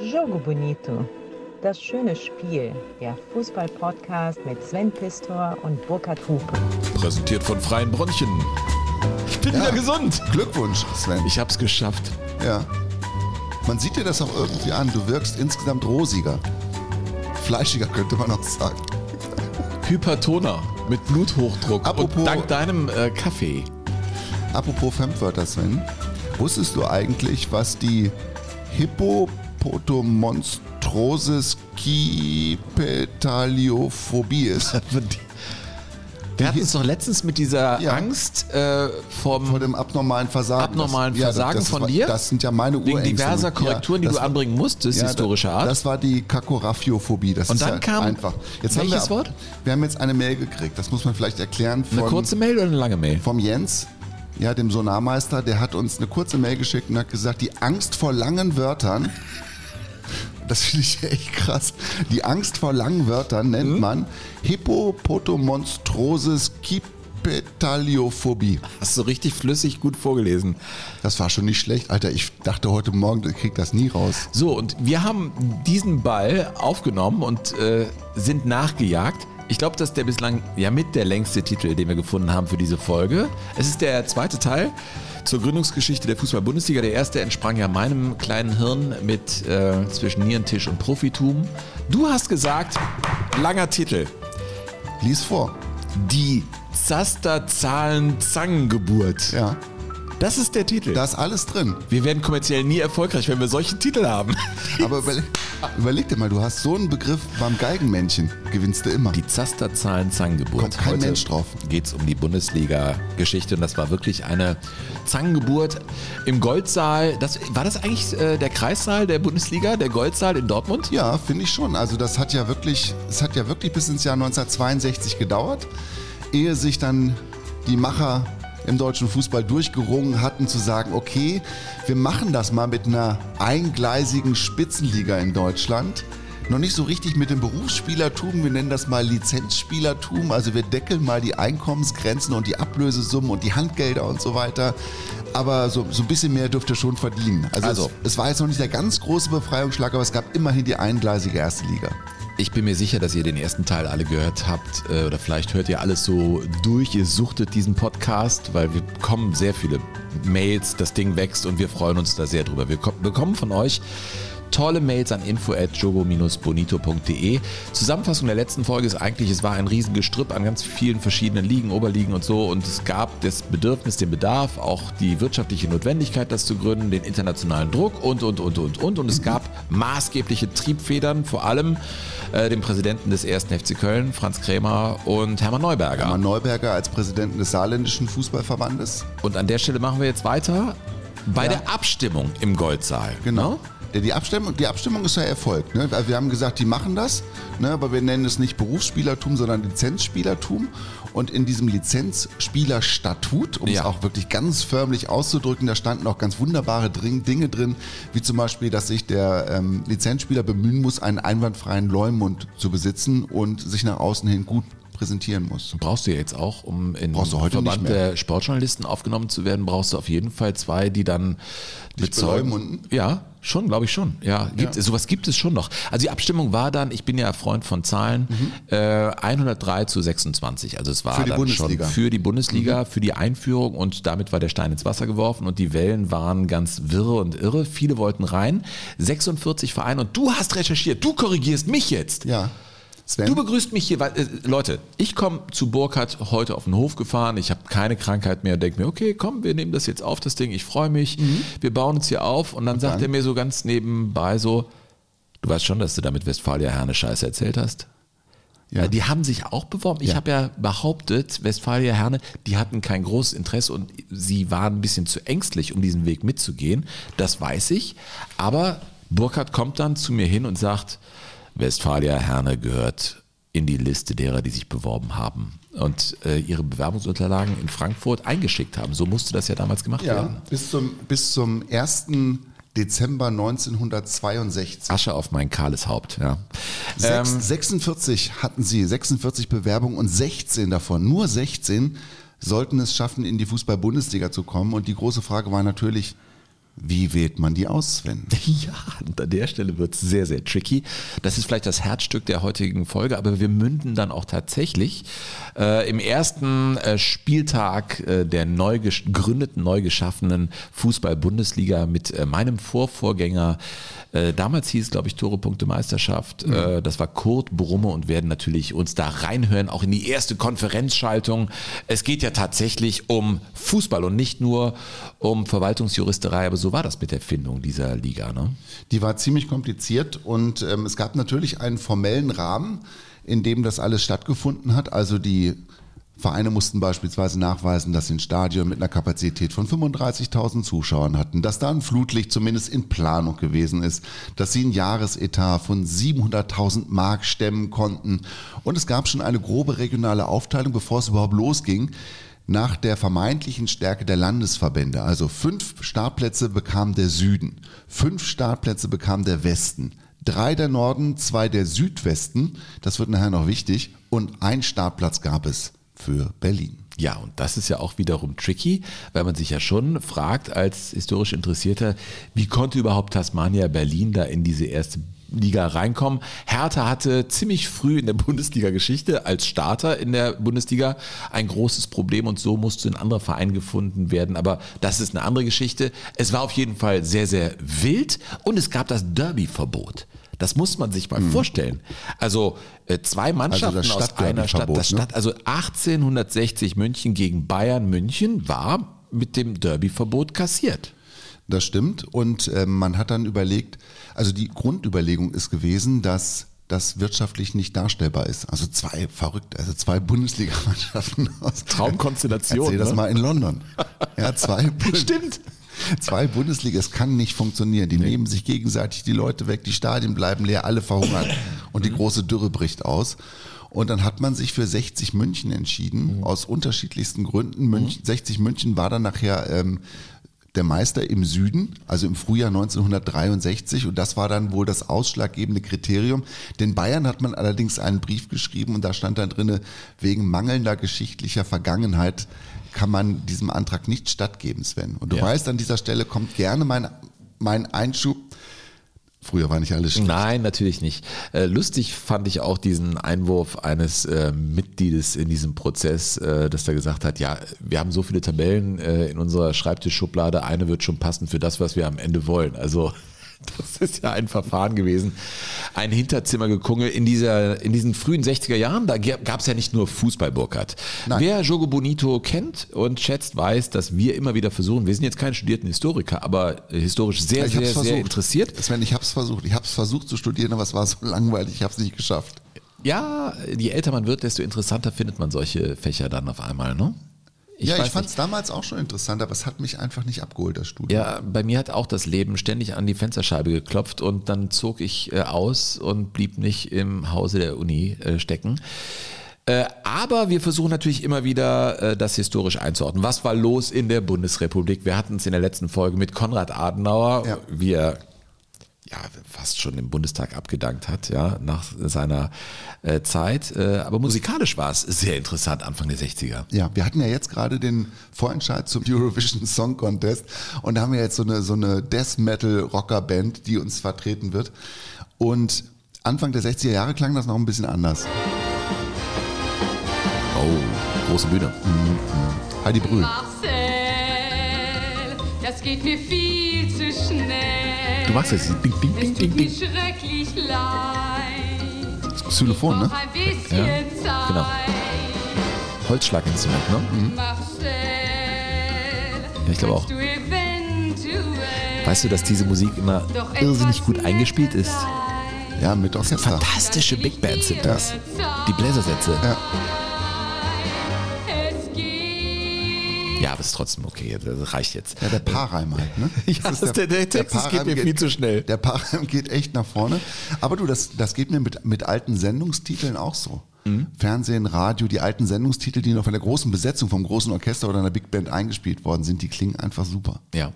Jogo Bonito. Das schöne Spiel. Der Fußball-Podcast mit Sven Pistor und Burkhard Hupe. Präsentiert von Freien Bronchen. Ich bin Ja. wieder gesund. Glückwunsch, Sven. Ich hab's geschafft. Ja. Man sieht dir das auch irgendwie an. Du wirkst insgesamt rosiger. Fleischiger könnte man auch sagen. Hypertoner mit Bluthochdruck. Apropos- Und dank deinem äh, Kaffee. Apropos Fremdwörter, Sven. Wusstest du eigentlich, was die Hippopotomonstrosis Kipetaliophobie ist? Wir hatten es doch letztens mit dieser Ja. Angst äh, vom Vor dem abnormalen Versagen. Abnormalen Das- ja, Versagen das von war- dir? Das sind ja meine wegen Urängste. diverser Korrekturen, die das du war- anbringen musstest, Ja, historischer Art. Das war die Kakoraphiophobie. Das Und ist dann ja kam einfach. Jetzt haben welches wir, Wort? Wir haben jetzt eine Mail gekriegt. Das muss man vielleicht erklären. eine von- kurze Mail oder eine lange Mail? vom Jens, ja, dem Sonarmeister, der hat uns eine kurze Mail geschickt und hat gesagt, die Angst vor langen Wörtern, das finde ich echt krass, die Angst vor langen Wörtern nennt Mhm. man Hippopotomonstrosis Kipetaliophobie. Hast du richtig flüssig gut vorgelesen. Das war schon nicht schlecht, Alter. Ich dachte heute Morgen, ich krieg das nie raus. So, und wir haben diesen Ball aufgenommen und äh, sind nachgejagt. Ich glaube, das ist der bislang ja mit der längste Titel, den wir gefunden haben für diese Folge. Es ist der zweite Teil zur Gründungsgeschichte der Fußball-Bundesliga. Der erste entsprang ja meinem kleinen Hirn mit äh, zwischen Nierentisch und Profitum. Du hast gesagt, langer Titel. Lies vor. Die Zasterzahlen-Zangengeburt. Ja, Das ist der Titel. da ist alles drin. wir werden kommerziell nie erfolgreich, wenn wir solche Titel haben. Aber überleg, überleg dir mal, du hast so einen Begriff beim Geigenmännchen, gewinnst du immer. Die Zasterzahlen-Zangengeburt. Kommt kein Mensch drauf. Geht es um die Bundesliga-Geschichte und das war wirklich eine Zangengeburt im Goldsaal. Das, war das eigentlich äh, der Kreissaal der Bundesliga, der Goldsaal in Dortmund? Ja, finde ich schon. Also das hat ja wirklich, es hat ja wirklich bis ins Jahr 1962 gedauert, ehe sich dann die Macher im deutschen Fußball durchgerungen hatten zu sagen, okay, wir machen das mal mit einer eingleisigen Spitzenliga in Deutschland. Noch nicht so richtig mit dem Berufsspielertum, wir nennen das mal Lizenzspielertum, also wir deckeln mal die Einkommensgrenzen und die Ablösesummen und die Handgelder und so weiter. Aber so, so ein bisschen mehr dürft ihr schon verdienen. Also, Also. es, es war jetzt noch nicht der ganz große Befreiungsschlag, aber es gab immerhin die eingleisige erste Liga. Ich bin mir sicher, dass ihr den ersten Teil alle gehört habt äh, oder vielleicht hört ihr alles so durch. Ihr suchtet diesen Podcast, weil wir bekommen sehr viele Mails, das Ding wächst und wir freuen uns da sehr drüber. Wir ko- bekommen von euch tolle Mails an info@jogo-bonito.de. Zusammenfassung der letzten Folge ist eigentlich, es war ein Riesengestrüpp an ganz vielen verschiedenen Ligen, Oberligen und so und es gab das Bedürfnis, den Bedarf, auch die wirtschaftliche Notwendigkeit, das zu gründen, den internationalen Druck und, und, und, und, und. Und es gab maßgebliche Triebfedern, vor allem äh, dem Präsidenten des 1. FC Köln, Franz Krämer und Hermann Neuberger. Hermann Neuberger als Präsidenten des saarländischen Fußballverbandes. Und an der Stelle machen wir jetzt weiter bei der Abstimmung im Goldsaal. Genau. Der, die, Abstimmung, die Abstimmung ist ja erfolgt. Ne? Also wir haben gesagt, die machen das, ne? aber wir nennen es nicht Berufsspielertum, sondern Lizenzspielertum. Und in diesem Lizenzspielerstatut, um Ja. es auch wirklich ganz förmlich auszudrücken, da standen auch ganz wunderbare Dinge drin, wie zum Beispiel, dass sich der ähm, Lizenzspieler bemühen muss, einen einwandfreien Leumund zu besitzen und sich nach außen hin gut präsentieren muss. Brauchst du ja jetzt auch, um in Brauchst du heute Verband der Sportjournalisten aufgenommen zu werden, brauchst du auf jeden Fall zwei, die dann beleumunden? Ja, schon, glaube ich schon. Ja, gibt, sowas gibt es schon noch. Also die Abstimmung war dann, ich bin ja Freund von Zahlen, äh, 103 zu 26. Also es war Mhm. Für die dann Bundesliga. Mhm. schon für die Bundesliga, für die Einführung und damit war der Stein ins Wasser geworfen und die Wellen waren ganz wirre und irre. Viele wollten rein. 46 Vereine und du hast recherchiert, du korrigierst mich jetzt. Ja. Sven? Du begrüßt mich hier, weil, äh, Leute, ich komme zu Burkhardt heute auf den Hof gefahren, ich habe keine Krankheit mehr und denke mir, okay, komm, wir nehmen das jetzt auf, das Ding, ich freue mich, wir bauen uns hier auf und dann sagt dann? er mir so ganz nebenbei so, du weißt schon, dass du damit Westfalia Herne Scheiße erzählt hast? Ja. Ja. Die haben sich auch beworben. Ich Ja. habe ja behauptet, Westfalia Herne, die hatten kein großes Interesse und sie waren ein bisschen zu ängstlich, um diesen Weg mitzugehen. Das weiß ich. Aber Burkhardt kommt dann zu mir hin und sagt, Westfalia Herne gehört in die Liste derer, die sich beworben haben und äh, ihre Bewerbungsunterlagen in Frankfurt eingeschickt haben. So musste das ja damals gemacht Ja, werden. bis zum, bis zum 1. Dezember 1962. Asche auf mein kahles Haupt. Ja. Ähm, 46 hatten sie, 46 Bewerbungen und 16 davon, nur 16 sollten es schaffen, in die Fußball-Bundesliga zu kommen. Und die große Frage war natürlich, Wie wählt man die aus, Sven? Ja, und an der Stelle wird es sehr, sehr tricky. Das ist vielleicht das Herzstück der heutigen Folge, aber wir münden dann auch tatsächlich äh, im ersten äh, Spieltag äh, der neu gegründeten, neu geschaffenen Fußball-Bundesliga mit äh, meinem Vorvorgänger. Äh, damals hieß es, glaube ich, Tore Punkte Meisterschaft. Mhm. das war Kurt Brumme und werden natürlich uns da reinhören, auch in die erste Konferenzschaltung. Es geht ja tatsächlich um Fußball und nicht nur um Verwaltungsjuristerei, aber so war das mit der Findung dieser Liga. Ne? Die war ziemlich kompliziert und ähm, es gab natürlich einen formellen Rahmen, in dem das alles stattgefunden hat. Also die Vereine mussten beispielsweise nachweisen, dass sie ein Stadion mit einer Kapazität von 35.000 Zuschauern hatten, dass da ein Flutlicht zumindest in Planung gewesen ist, dass sie ein Jahresetat von 700.000 Mark stemmen konnten. Und es gab schon eine grobe regionale Aufteilung, bevor es überhaupt losging, nach der vermeintlichen Stärke der Landesverbände. Also fünf Startplätze bekam der Süden, fünf Startplätze bekam der Westen, drei der Norden, zwei der Südwesten, das wird nachher noch wichtig, und ein Startplatz gab es für Berlin. Ja, und das ist ja auch wiederum tricky, weil man sich ja schon fragt als historisch Interessierter, wie konnte überhaupt Tasmania Berlin da in diese erste Liga reinkommen. Hertha hatte ziemlich früh in der Bundesliga-Geschichte als Starter in der Bundesliga ein großes Problem und so musste ein anderer Verein gefunden werden. Aber das ist eine andere Geschichte. Es war auf jeden Fall sehr, sehr wild und es gab das Derby-Verbot. Das muss man sich mal mhm. vorstellen. Also äh, zwei also Mannschaften also aus einer Stadt. Das ne? Stadt, also 1860 München gegen Bayern München war mit dem Derby-Verbot kassiert. Das stimmt. Und äh, man hat dann überlegt, also die Grundüberlegung ist gewesen, dass das wirtschaftlich nicht darstellbar ist. Also zwei verrückt, also zwei Bundesligamannschaften aus Traumkonstellation. Erzähl ne? das mal in London. Ja, zwei. Stimmt. Zwei Bundesliga, es kann nicht funktionieren. Die nee. nehmen sich gegenseitig die Leute weg, die Stadien bleiben leer, alle verhungern und die mhm. große Dürre bricht aus. Und dann hat man sich für 60 München entschieden, mhm. aus unterschiedlichsten Gründen. München, mhm. 60 München war dann nachher ähm, der Meister im Süden, also im Frühjahr 1963. Und das war dann wohl das ausschlaggebende Kriterium. Den Bayern hat man allerdings einen Brief geschrieben und da stand dann drinne, wegen mangelnder geschichtlicher Vergangenheit kann man diesem Antrag nicht stattgeben, Sven. Und du ja. weißt, an dieser Stelle kommt gerne mein, mein Einschub. Früher war nicht alles schlecht. Nein, natürlich nicht. Äh, lustig fand ich auch diesen Einwurf eines äh, Mitgliedes in diesem Prozess, äh, dass der gesagt hat, ja, wir haben so viele Tabellen in unserer Schreibtischschublade, eine wird schon passen für das, was wir am Ende wollen. Also das ist ja ein Verfahren gewesen. Ein Hinterzimmergekungel in, dieser, in diesen frühen 60er Jahren. Da gab es ja nicht nur Fußball, Burkhardt. Wer Jogo Bonito kennt und schätzt, weiß, dass wir immer wieder versuchen, wir sind jetzt keine studierten Historiker, aber historisch sehr, sehr, versucht. sehr interessiert. Sven, ich habe es versucht. Ich habe es versucht zu studieren, aber es war so langweilig, ich habe es nicht geschafft. Ja, je älter man wird, desto interessanter findet man solche Fächer dann auf einmal, ne? Ich ja, ich fand es damals auch schon interessant, aber es hat mich einfach nicht abgeholt, das Studium. Ja, bei mir hat auch das Leben ständig an die Fensterscheibe geklopft und dann zog ich äh, aus und blieb nicht im Hause der Uni äh, stecken. Äh, aber wir versuchen natürlich immer wieder, äh, das historisch einzuordnen. Was war los in der Bundesrepublik? Wir hatten es in der letzten Folge mit Konrad Adenauer, ja. wie er ja, fast schon im Bundestag abgedankt hat, ja, nach seiner äh, Zeit. Äh, aber musikalisch war es sehr interessant, Anfang der 60er. Ja, wir hatten ja jetzt gerade den Vorentscheid zum Eurovision Song Contest und da haben wir jetzt so eine, so eine Death Metal Rocker Band, die uns vertreten wird. Und Anfang der 60er Jahre klang das noch ein bisschen anders. Oh, große Bühne. Mhm. Heidi Brühl. Marcel, das geht mir viel zu schnell. Du magst das. Ding, ding, ding, ding, ding. schrecklich leid. Das Xylophon, ne? Ja, genau. Holzschlaginstrument, ne? Mhm. Ja, ich glaube auch. Weißt du, dass diese Musik immer irrsinnig gut eingespielt ist? Ja, mit Orchester. Fantastische Big Bands sind das. Die Bläsersätze. Ja. Ja, aber ist trotzdem okay. Das reicht jetzt. Ja, der Paarreim halt, ne? ja, das der, der, der Text der geht mir viel zu schnell. Der Paarreim geht echt nach vorne. Aber du, das, das geht mir mit, mit alten Sendungstiteln auch so. Mhm. Fernsehen, Radio, die alten Sendungstitel, die noch von der großen Besetzung vom großen Orchester oder einer Big Band eingespielt worden sind, die klingen einfach super. Ja.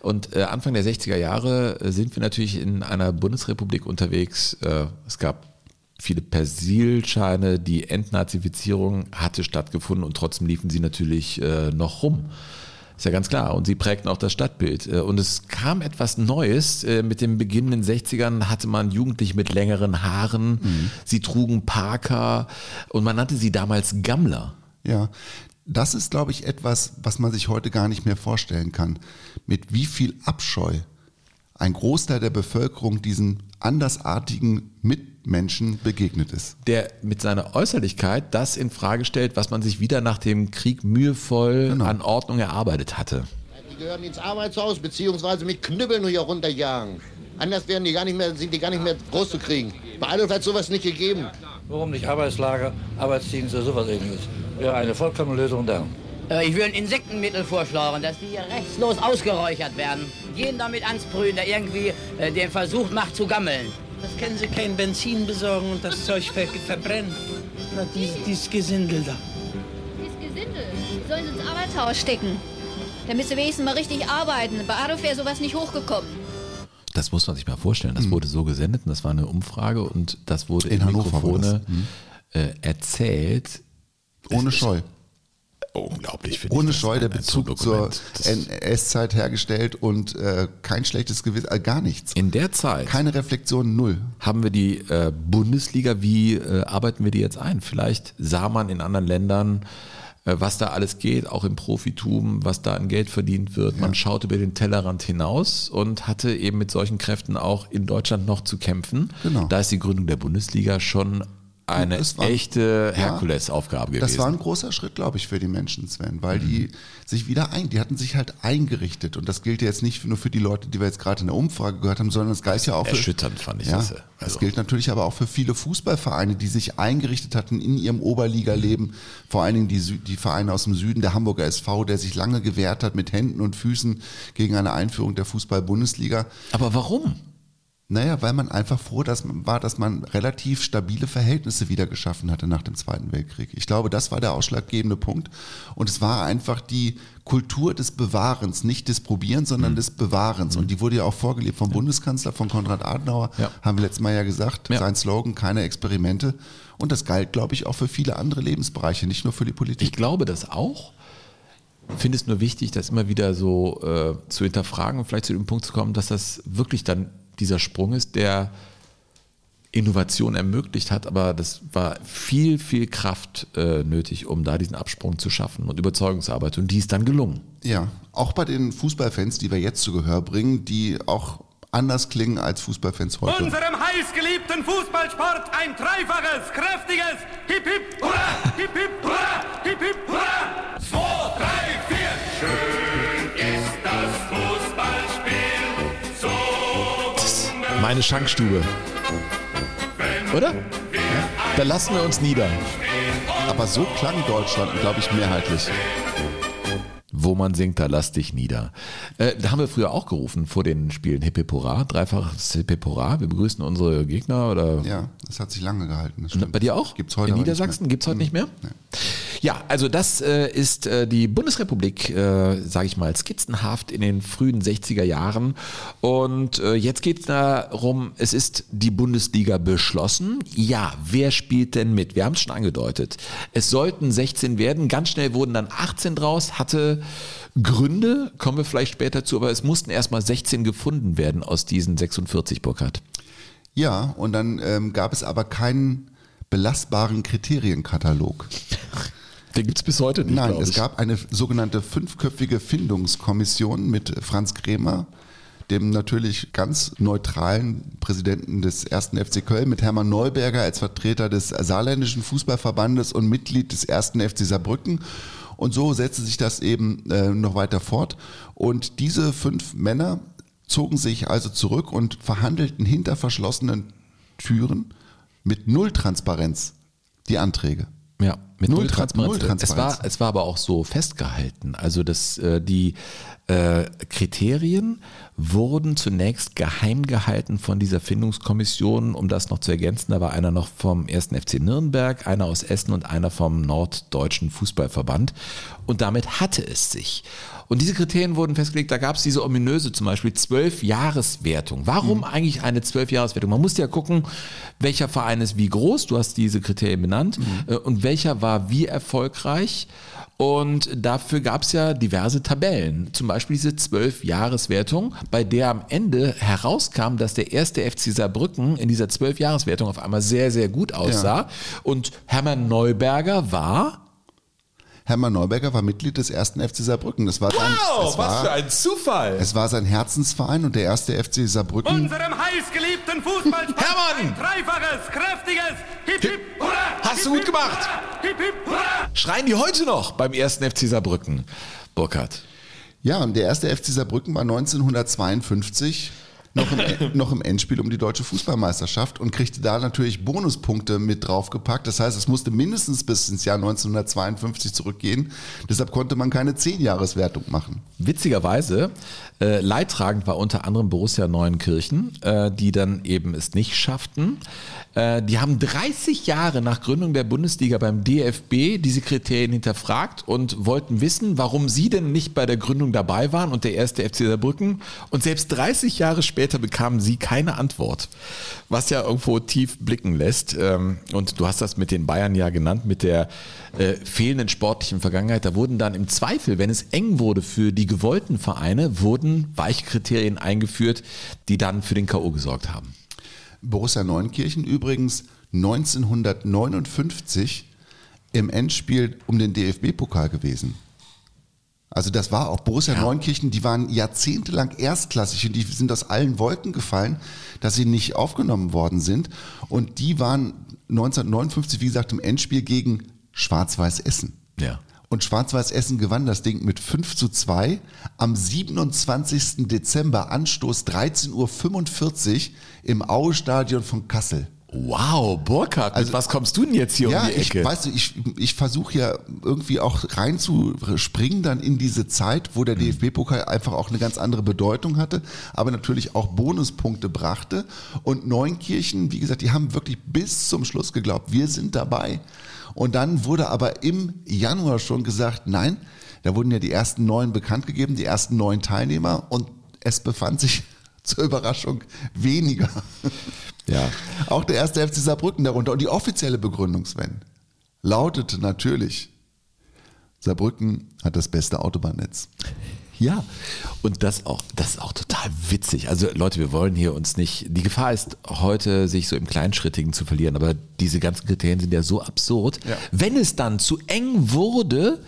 Und äh, Anfang der 60er Jahre äh, sind wir natürlich in einer Bundesrepublik unterwegs. Äh, es gab viele Persilscheine, die Entnazifizierung hatte stattgefunden und trotzdem liefen sie natürlich äh, noch rum. Ist ja ganz klar. Und sie prägten auch das Stadtbild. Äh, Und es kam etwas Neues. Äh, Mit dem Beginn in den 60ern hatte man Jugendliche mit längeren Haaren. Sie trugen Parker und man nannte sie damals Gammler. Ja, das ist, glaube ich, etwas, was man sich heute gar nicht mehr vorstellen kann. Mit wie viel Abscheu ein Großteil der Bevölkerung diesen andersartigen Mitmenschen begegnet ist. Der mit seiner Äußerlichkeit das in Frage stellt, was man sich wieder nach dem Krieg mühevoll Genau. an Ordnung erarbeitet hatte. Die gehören ins Arbeitshaus, beziehungsweise mit Knüppeln hier runterjagen. Anders werden die gar nicht mehr, sind die gar nicht mehr groß zu kriegen. Bei Adolf hat sowas nicht gegeben. Warum nicht Arbeitslager, Arbeitsdienste, sowas ähnliches? Wäre eine vollkommene Lösung da. Äh, Ich würde ein Insektenmittel vorschlagen, dass die hier rechtslos ausgeräuchert werden. Jeden damit ansprühen, der irgendwie äh, den Versuch macht zu gammeln. Das können Sie kein Benzin besorgen und das Zeug ver verbrennen. Na, dieses, dieses Gesindel da. Dieses Gesindel sollen sie ins Arbeitshaus stecken. Damit sie wenigstens mal richtig arbeiten. Bei Adolf wäre sowas nicht hochgekommen. Das muss man sich mal vorstellen. Das wurde so gesendet und das war eine Umfrage und das wurde In in, Hannover Mikrofone. Mhm. äh, erzählt. Ohne Es ist Scheu. Unglaublich, finde ich. Ohne Scheu der Bezug zur NS-Zeit hergestellt und äh, kein schlechtes Gewissen, äh, gar nichts. In der Zeit Keine Reflexion, null. haben wir die äh, Bundesliga, wie äh, arbeiten wir die jetzt ein? Vielleicht sah man in anderen Ländern, äh, was da alles geht, auch im Profitum, was da an Geld verdient wird. Man schaut über den Tellerrand hinaus und hatte eben mit solchen Kräften auch in Deutschland noch zu kämpfen. Genau. Da ist die Gründung der Bundesliga schon eine war- echte Ja, Herkulesaufgabe gewesen. Das war ein großer Schritt, glaube ich, für die Menschen, Sven, weil die sich wieder ein, die hatten sich halt eingerichtet. Und das gilt ja jetzt nicht nur für die Leute, die wir jetzt gerade in der Umfrage gehört haben, sondern es galt ja auch für. erschütternd, fand ich Ja, das. das, Also- gilt natürlich aber auch für viele Fußballvereine, die sich eingerichtet hatten in ihrem Oberliga-Leben. Vor allen Dingen die, Sü- die Vereine aus dem Süden, der Hamburger SV, der sich lange gewehrt hat mit Händen und Füßen gegen eine Einführung der Fußball-Bundesliga. Aber warum? Naja, weil man einfach froh dass man, war, dass man relativ stabile Verhältnisse wieder geschaffen hatte nach dem Zweiten Weltkrieg. Ich glaube, das war der ausschlaggebende Punkt. Und es war einfach die Kultur des Bewahrens, nicht des Probierens, Mhm. sondern des Bewahrens. Und die wurde ja auch vorgelebt vom Bundeskanzler, von Konrad Adenauer, Ja. haben wir letztes Mal ja gesagt, Ja. sein Slogan, keine Experimente. Und das galt, glaube ich, auch für viele andere Lebensbereiche, nicht nur für die Politik. Ich glaube das auch. Finde es nur wichtig, das immer wieder so äh, zu hinterfragen und vielleicht zu dem Punkt zu kommen, dass das wirklich dann dieser Sprung ist, der Innovation ermöglicht hat, aber das war viel, viel Kraft äh, nötig, um da diesen Absprung zu schaffen und Überzeugungsarbeit und die ist dann gelungen. Ja, auch bei den Fußballfans, die wir jetzt zu Gehör bringen, die auch anders klingen als Fußballfans heute. Unserem heißgeliebten Fußballsport ein dreifaches, kräftiges Hip Hip Hurra! Hip Hip Hurra! Hip Hip Hurra! Zwei, drei, vier! Schön ist das Meine Schankstube. Oder? Da lassen wir uns nieder. Aber so klang Deutschland, glaube ich, mehrheitlich. Wo man singt, da lass dich nieder. Äh, da haben wir früher auch gerufen vor den Spielen Hip Hip Hurra, dreifaches Hip Hip Hurra. Wir begrüßen unsere Gegner oder Ja, das hat sich lange gehalten. Das stimmt. Bei dir auch? Gibt's heute In Niedersachsen gibt es heute nicht mehr? Ja, also das äh, ist äh, die Bundesrepublik, äh, sage ich mal, skizzenhaft in den frühen 60er Jahren. Und äh, jetzt geht es darum, es ist die Bundesliga beschlossen. Ja, wer spielt denn mit? Wir haben es schon angedeutet. Es sollten 16 werden, ganz schnell wurden dann 18 draus, hatte Gründe, kommen wir vielleicht später zu, aber es mussten erstmal 16 gefunden werden aus diesen 46, Burkhard. Ja, und dann ähm, gab es aber keinen belastbaren Kriterienkatalog. Den gibt es bis heute nicht. Nein, es gab eine sogenannte fünfköpfige Findungskommission mit Franz Kremer, dem natürlich ganz neutralen Präsidenten des ersten FC Köln, mit Hermann Neuberger als Vertreter des saarländischen Fußballverbandes und Mitglied des ersten FC Saarbrücken. Und so setzte sich das eben äh, noch weiter fort. Und diese fünf Männer zogen sich also zurück und verhandelten hinter verschlossenen Türen mit null Transparenz die Anträge. Ja, mit Null null, Tra- Transparenz. null Transparenz. Es, war, es war aber auch so festgehalten. Also dass äh, die äh, Kriterien wurden zunächst geheim gehalten von dieser Findungskommission. Um das noch zu ergänzen, da war einer noch vom 1. FC Nürnberg, einer aus Essen und einer vom Norddeutschen Fußballverband. Und damit hatte es sich. Und diese Kriterien wurden festgelegt, da gab es diese ominöse zum Beispiel Zwölf-Jahres-Wertung. Warum Mhm. eigentlich eine Zwölf-Jahres-Wertung? Man musste ja gucken, welcher Verein ist wie groß, du hast diese Kriterien benannt, Mhm. äh, und welcher war wie erfolgreich. Und dafür gab es ja diverse Tabellen. Zum Beispiel diese 12-Jahreswertung, bei der am Ende herauskam, dass der erste FC Saarbrücken in dieser 12-Jahreswertung auf einmal sehr, sehr gut aussah. Und Hermann Neuberger war Hermann Neuberger war Mitglied des ersten FC Saarbrücken. Das war sein, Wow, es was war, für ein Zufall. Es war sein Herzensverein und der erste FC Saarbrücken. Unserem heißgeliebten Fußballsport Hermann! ein dreifaches, kräftiges Hip Hip Hurra! Hast du Hip, gut Hip, gemacht. Hip Hip Hurra! Schreien die heute noch beim ersten FC Saarbrücken? Burkhard. Ja, und der erste FC Saarbrücken war 1952 noch im, noch im Endspiel um die deutsche Fußballmeisterschaft und kriegte da natürlich Bonuspunkte mit draufgepackt. Das heißt, es musste mindestens bis ins Jahr 1952 zurückgehen. Deshalb konnte man keine Zehnjahreswertung machen. Witzigerweise, äh, leidtragend war unter anderem Borussia Neuenkirchen, äh, die dann eben es nicht schafften. Äh, die haben 30 Jahre nach Gründung der Bundesliga beim DFB diese Kriterien hinterfragt und wollten wissen, warum sie denn nicht bei der Gründung dabei waren und der erste FC Saarbrücken. Und selbst 30 Jahre später bekamen sie keine Antwort, was ja irgendwo tief blicken lässt. Ähm, Und du hast das mit den Bayern ja genannt, mit der äh, fehlenden sportlichen Vergangenheit. Da wurden dann im Zweifel, wenn es eng wurde für die gewollten Vereine, wurden Weichkriterien eingeführt, die dann für den K.O. gesorgt haben. Borussia Neunkirchen übrigens 1959 im Endspiel um den DFB-Pokal gewesen. Also das war auch Borussia Neunkirchen, die waren jahrzehntelang erstklassig und die sind aus allen Wolken gefallen, dass sie nicht aufgenommen worden sind. Und die waren 1959, wie gesagt, im Endspiel gegen Schwarz-Weiß Essen. Ja. Und Schwarz-Weiß Essen gewann das Ding mit 5 zu 2 am 27. Dezember, Anstoß 13.45 Uhr im Aue-Stadion von Kassel. Wow, Burkhard, mit was kommst du denn jetzt hier ja, um die ich, Ecke? weißt du, ich, ich versuche ja irgendwie auch reinzuspringen dann in diese Zeit, wo der DFB-Pokal einfach auch eine ganz andere Bedeutung hatte, aber natürlich auch Bonuspunkte brachte. Und Neunkirchen, wie gesagt, die haben wirklich bis zum Schluss geglaubt, wir sind dabei. Und dann wurde aber im Januar schon gesagt, nein, da wurden ja die ersten neun bekannt gegeben, die ersten neun Teilnehmer und es befand sich zur Überraschung weniger. Ja. Auch der erste FC Saarbrücken darunter. Und die offizielle Begründung, Sven, lautete natürlich, Saarbrücken hat das beste Autobahnnetz. Ja, und das auch, das ist auch total witzig. Also Leute, wir wollen hier uns nicht, die Gefahr ist heute, sich so im Kleinschrittigen zu verlieren, aber diese ganzen Kriterien sind ja so absurd. Ja. Wenn es dann zu eng wurde,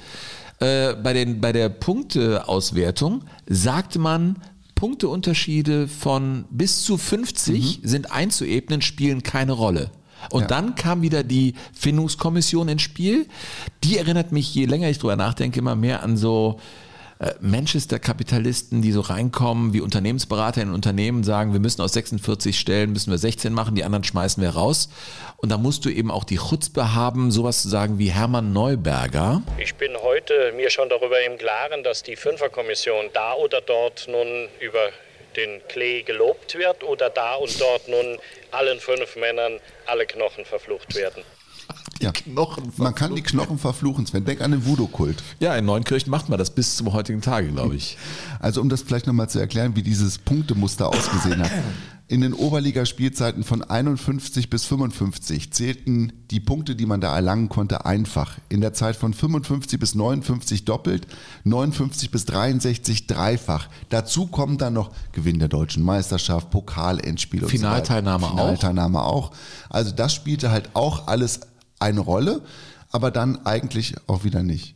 äh, bei, den, bei der Punkteauswertung, sagte man, Punkteunterschiede von bis zu 50 sind einzuebnen, spielen keine Rolle. Und Ja. dann kam wieder die Findungskommission ins Spiel. Die erinnert mich, je länger ich drüber nachdenke, immer mehr an so Manchester-Kapitalisten, die so reinkommen, wie Unternehmensberater in Unternehmen sagen, wir müssen aus 46 Stellen, müssen wir 16 machen, die anderen schmeißen wir raus. Und da musst du eben auch die Chutzpe haben, sowas zu sagen wie Hermann Neuberger. Ich bin heute mir schon darüber im Klaren, dass die Fünferkommission da oder dort nun über den Klee gelobt wird oder da und dort nun allen fünf Männern alle Knochen verflucht werden. Ja. Man kann die Knochen verfluchen, Sven. Denk an den Voodoo-Kult. Ja, in Neunkirchen macht man das bis zum heutigen Tage, glaube ich. Also um das vielleicht nochmal zu erklären, wie dieses Punktemuster ausgesehen hat. In den Oberligaspielzeiten von 51 bis 55 zählten die Punkte, die man da erlangen konnte, einfach. In der Zeit von 55 bis 59 doppelt, 59 bis 63 dreifach. Dazu kommen dann noch Gewinn der deutschen Meisterschaft, Pokalendspiel und Finalteilnahme so auch. weiter. Finalteilnahme auch. Also das spielte halt auch alles eine Rolle, aber dann eigentlich auch wieder nicht.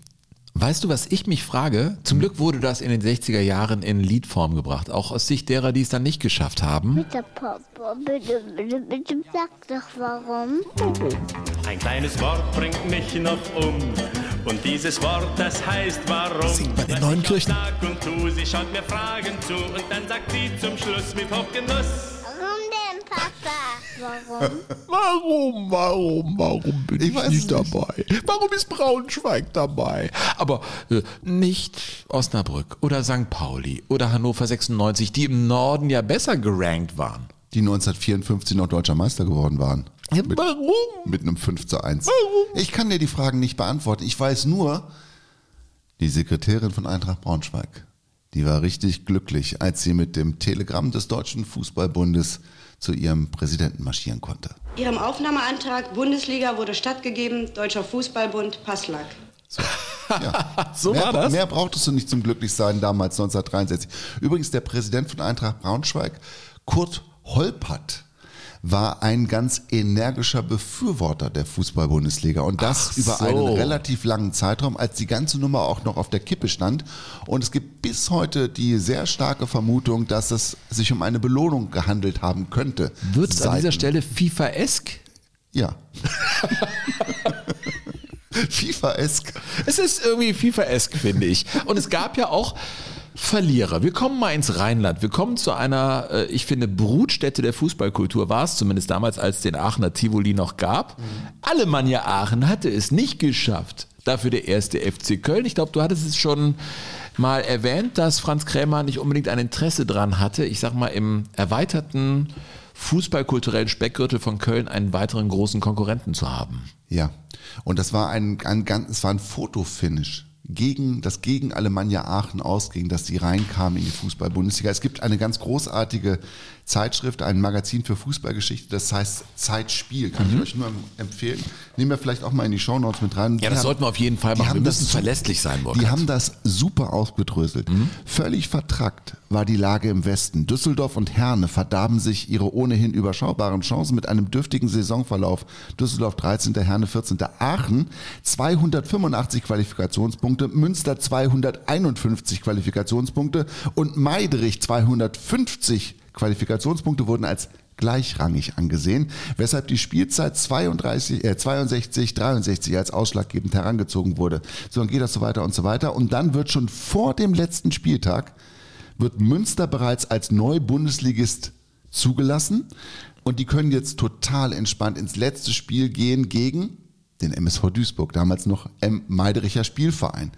Weißt du, was ich mich frage? Zum Glück wurde das in den 60er Jahren in Liedform gebracht, auch aus Sicht derer, die es dann nicht geschafft haben. Bitte, Papa, bitte, bitte, bitte, sag doch warum. Ein kleines Wort bringt mich noch um. Und dieses Wort, das heißt warum. Singt auch sag und tu, sie schaut mir Fragen zu. Und dann sagt sie zum Schluss mit Hochgenuss. Warum? Warum? Warum, warum, warum bin ich, weiß nicht dabei? Warum ist Braunschweig dabei? Aber äh, nicht Osnabrück oder St. Pauli oder Hannover 96, die im Norden ja besser gerankt waren. Die 1954 noch deutscher Meister geworden waren. Ja, Mit- warum? Mit einem 5 zu 1. Ich kann dir die Fragen nicht beantworten. Ich weiß nur, die Sekretärin von Eintracht Braunschweig, die war richtig glücklich, als sie mit dem Telegramm des Deutschen Fußballbundes zu ihrem Präsidenten marschieren konnte. Ihrem Aufnahmeantrag Bundesliga wurde stattgegeben, Deutscher Fußballbund Passlack. Ja. So mehr, war das? Mehr brauchtest du nicht zum Glücklichsein damals 1963. Übrigens, der Präsident von Eintracht Braunschweig, Kurt Holpert, war ein ganz energischer Befürworter der Fußball-Bundesliga und das Ach über so. einen relativ langen Zeitraum, als die ganze Nummer auch noch auf der Kippe stand. Und es gibt bis heute die sehr starke Vermutung, dass es sich um eine Belohnung gehandelt haben könnte. Wird es an dieser Stelle FIFA-esk? Ja. FIFA-esk. Es ist irgendwie FIFA-esk, finde ich. Und es gab ja auch Verlierer. Wir kommen mal ins Rheinland. Wir kommen zu einer, äh, ich finde, Brutstätte der Fußballkultur war es, zumindest damals, als es den Aachener Tivoli noch gab. Alemannia Aachen hatte es nicht geschafft. Dafür der erste FC Köln. Ich glaube, du hattest es schon mal erwähnt, dass Franz Krämer nicht unbedingt ein Interesse dran hatte, ich sag mal, im erweiterten fußballkulturellen Speckgürtel von Köln einen weiteren großen Konkurrenten zu haben. Ja, und das war ein, ein, ganz, es war ein Fotofinish. Gegen, das gegen Alemannia Aachen ausging, dass die reinkamen in die Fußball-Bundesliga. Es gibt eine ganz großartige Zeitschrift, ein Magazin für Fußballgeschichte, das heißt Zeitspiel. Kann Mhm. ich euch nur empfehlen. Nehmen wir vielleicht auch mal in die Shownotes mit rein. Ja, Die das sollten wir auf jeden Fall die machen. haben Wir das müssen su- verlässlich sein, Burkhard. Die haben das super ausgedröselt. Völlig vertrackt war die Lage im Westen. Düsseldorf und Herne verdarben sich ihre ohnehin überschaubaren Chancen mit einem dürftigen Saisonverlauf. Düsseldorf 13., Herne 14., Aachen 285 Qualifikationspunkte, Münster 251 Qualifikationspunkte und Meidrich 250 Qualifikationspunkte wurden als gleichrangig angesehen, weshalb die Spielzeit 32, äh, 62, 63 als ausschlaggebend herangezogen wurde. So, dann geht das so weiter und so weiter. Und dann wird schon vor dem letzten Spieltag wird Münster bereits als Neubundesligist zugelassen und die können jetzt total entspannt ins letzte Spiel gehen gegen den MSV Duisburg, damals noch M. Meidericher Spielverein.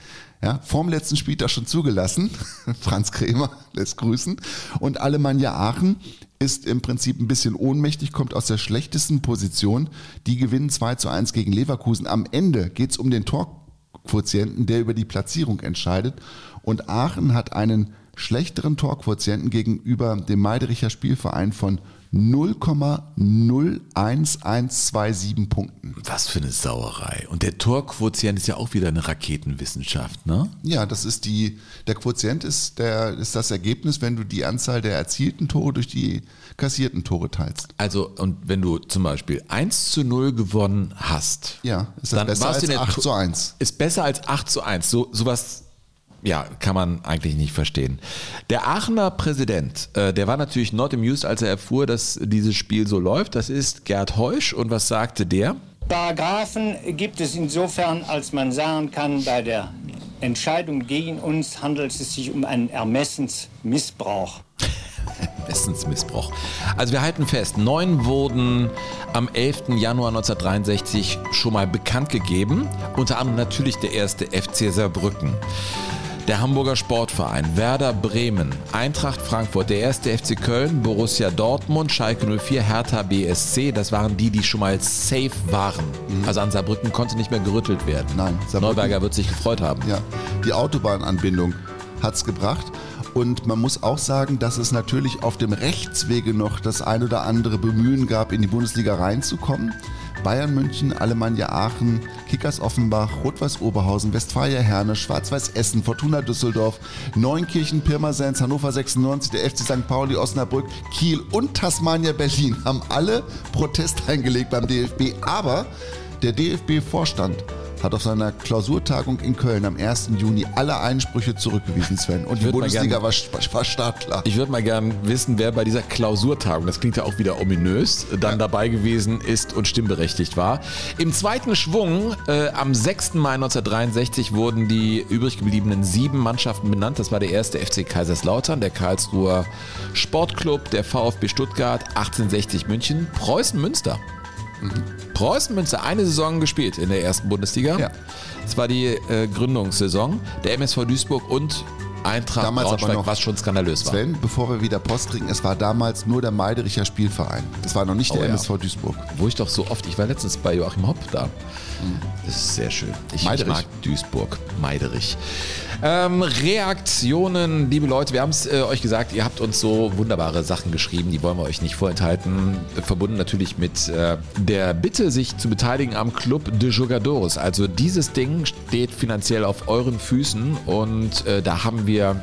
Ja, vorm letzten Spieltag schon zugelassen. Franz Krämer lässt grüßen. Und Alemannia Aachen ist im Prinzip ein bisschen ohnmächtig, kommt aus der schlechtesten Position. Die gewinnen 2 zu 1 gegen Leverkusen. Am Ende geht es um den Torquotienten, der über die Platzierung entscheidet. Und Aachen hat einen schlechteren Torquotienten gegenüber dem Meidericher Spielverein von 0,01127 Punkten. Was für eine Sauerei. Und der Torquotient ist ja auch wieder eine Raketenwissenschaft, ne? Ja, das ist die, der Quotient ist, der, ist das Ergebnis, wenn du die Anzahl der erzielten Tore durch die kassierten Tore teilst. Also, und wenn du zum Beispiel 1 zu 0 gewonnen hast, Ja, ist das dann besser warst als du in der 8 To- zu 1. ist besser als 8 zu 1. So, sowas, ja, kann man eigentlich nicht verstehen. Der Aachener Präsident, äh, der war natürlich not amused, als er erfuhr, dass dieses Spiel so läuft. Das ist Gerd Heusch. Und was sagte der? Paragraphen gibt es insofern, als man sagen kann, bei der Entscheidung gegen uns handelt es sich um einen Ermessensmissbrauch. Wissensmissbrauch. Also wir halten fest, neun wurden am 11. Januar 1963 schon mal bekannt gegeben. Unter anderem natürlich der erste FC Saarbrücken. Der Hamburger Sportverein, Werder Bremen, Eintracht Frankfurt, der erste FC Köln, Borussia Dortmund, Schalke 04, Hertha BSC, das waren die, die schon mal safe waren. Also an Saarbrücken konnte nicht mehr gerüttelt werden. Nein, Saarbrücken- Neuberger wird sich gefreut haben. Ja, die Autobahnanbindung hat's gebracht. Und man muss auch sagen, dass es natürlich auf dem Rechtswege noch das ein oder andere Bemühen gab, in die Bundesliga reinzukommen. Bayern München, Alemannia Aachen, Kickers Offenbach, Rot-Weiß Oberhausen, Westfalia Herne, Schwarz-Weiß Essen, Fortuna Düsseldorf, Neunkirchen, Pirmasens, Hannover 96, der FC St. Pauli, Osnabrück, Kiel und Tasmania Berlin haben alle Protest eingelegt beim DFB. Aber der DFB-Vorstand hat auf seiner Klausurtagung in Köln am 1. Juni alle Einsprüche zurückgewiesen, Sven. Und die Bundesliga gern- war, war startklar. Ich würde mal gern wissen, wer bei dieser Klausurtagung, das klingt ja auch wieder ominös, dann dabei gewesen ist und stimmberechtigt war. Im zweiten Schwung, äh, am 6. Mai 1963, wurden die übrig gebliebenen sieben Mannschaften benannt. Das war der erste FC Kaiserslautern, der Karlsruher Sportclub, der VfB Stuttgart, 1860 München, Preußen Münster. Preußen Münster eine Saison gespielt in der ersten Bundesliga. Ja. Das war die äh, Gründungssaison. Der MSV Duisburg und Eintracht Damals aber Braunschweig, noch- was schon skandalös war. Sven, bevor wir wieder Post kriegen, es war damals nur der Meidericher Spielverein. Es war noch nicht der Oh ja. MSV Duisburg. Wo ich doch so oft, ich war letztens bei Joachim Hopp da. Das ist sehr schön. Ich, ich Meiderich. mag Duisburg, Meiderich. Ähm, Reaktionen, liebe Leute, wir haben es äh, euch gesagt, ihr habt uns so wunderbare Sachen geschrieben, die wollen wir euch nicht vorenthalten. Verbunden natürlich mit äh, der Bitte, sich zu beteiligen am Club de Jogadores. Also dieses Ding steht finanziell auf euren Füßen und äh, da haben wir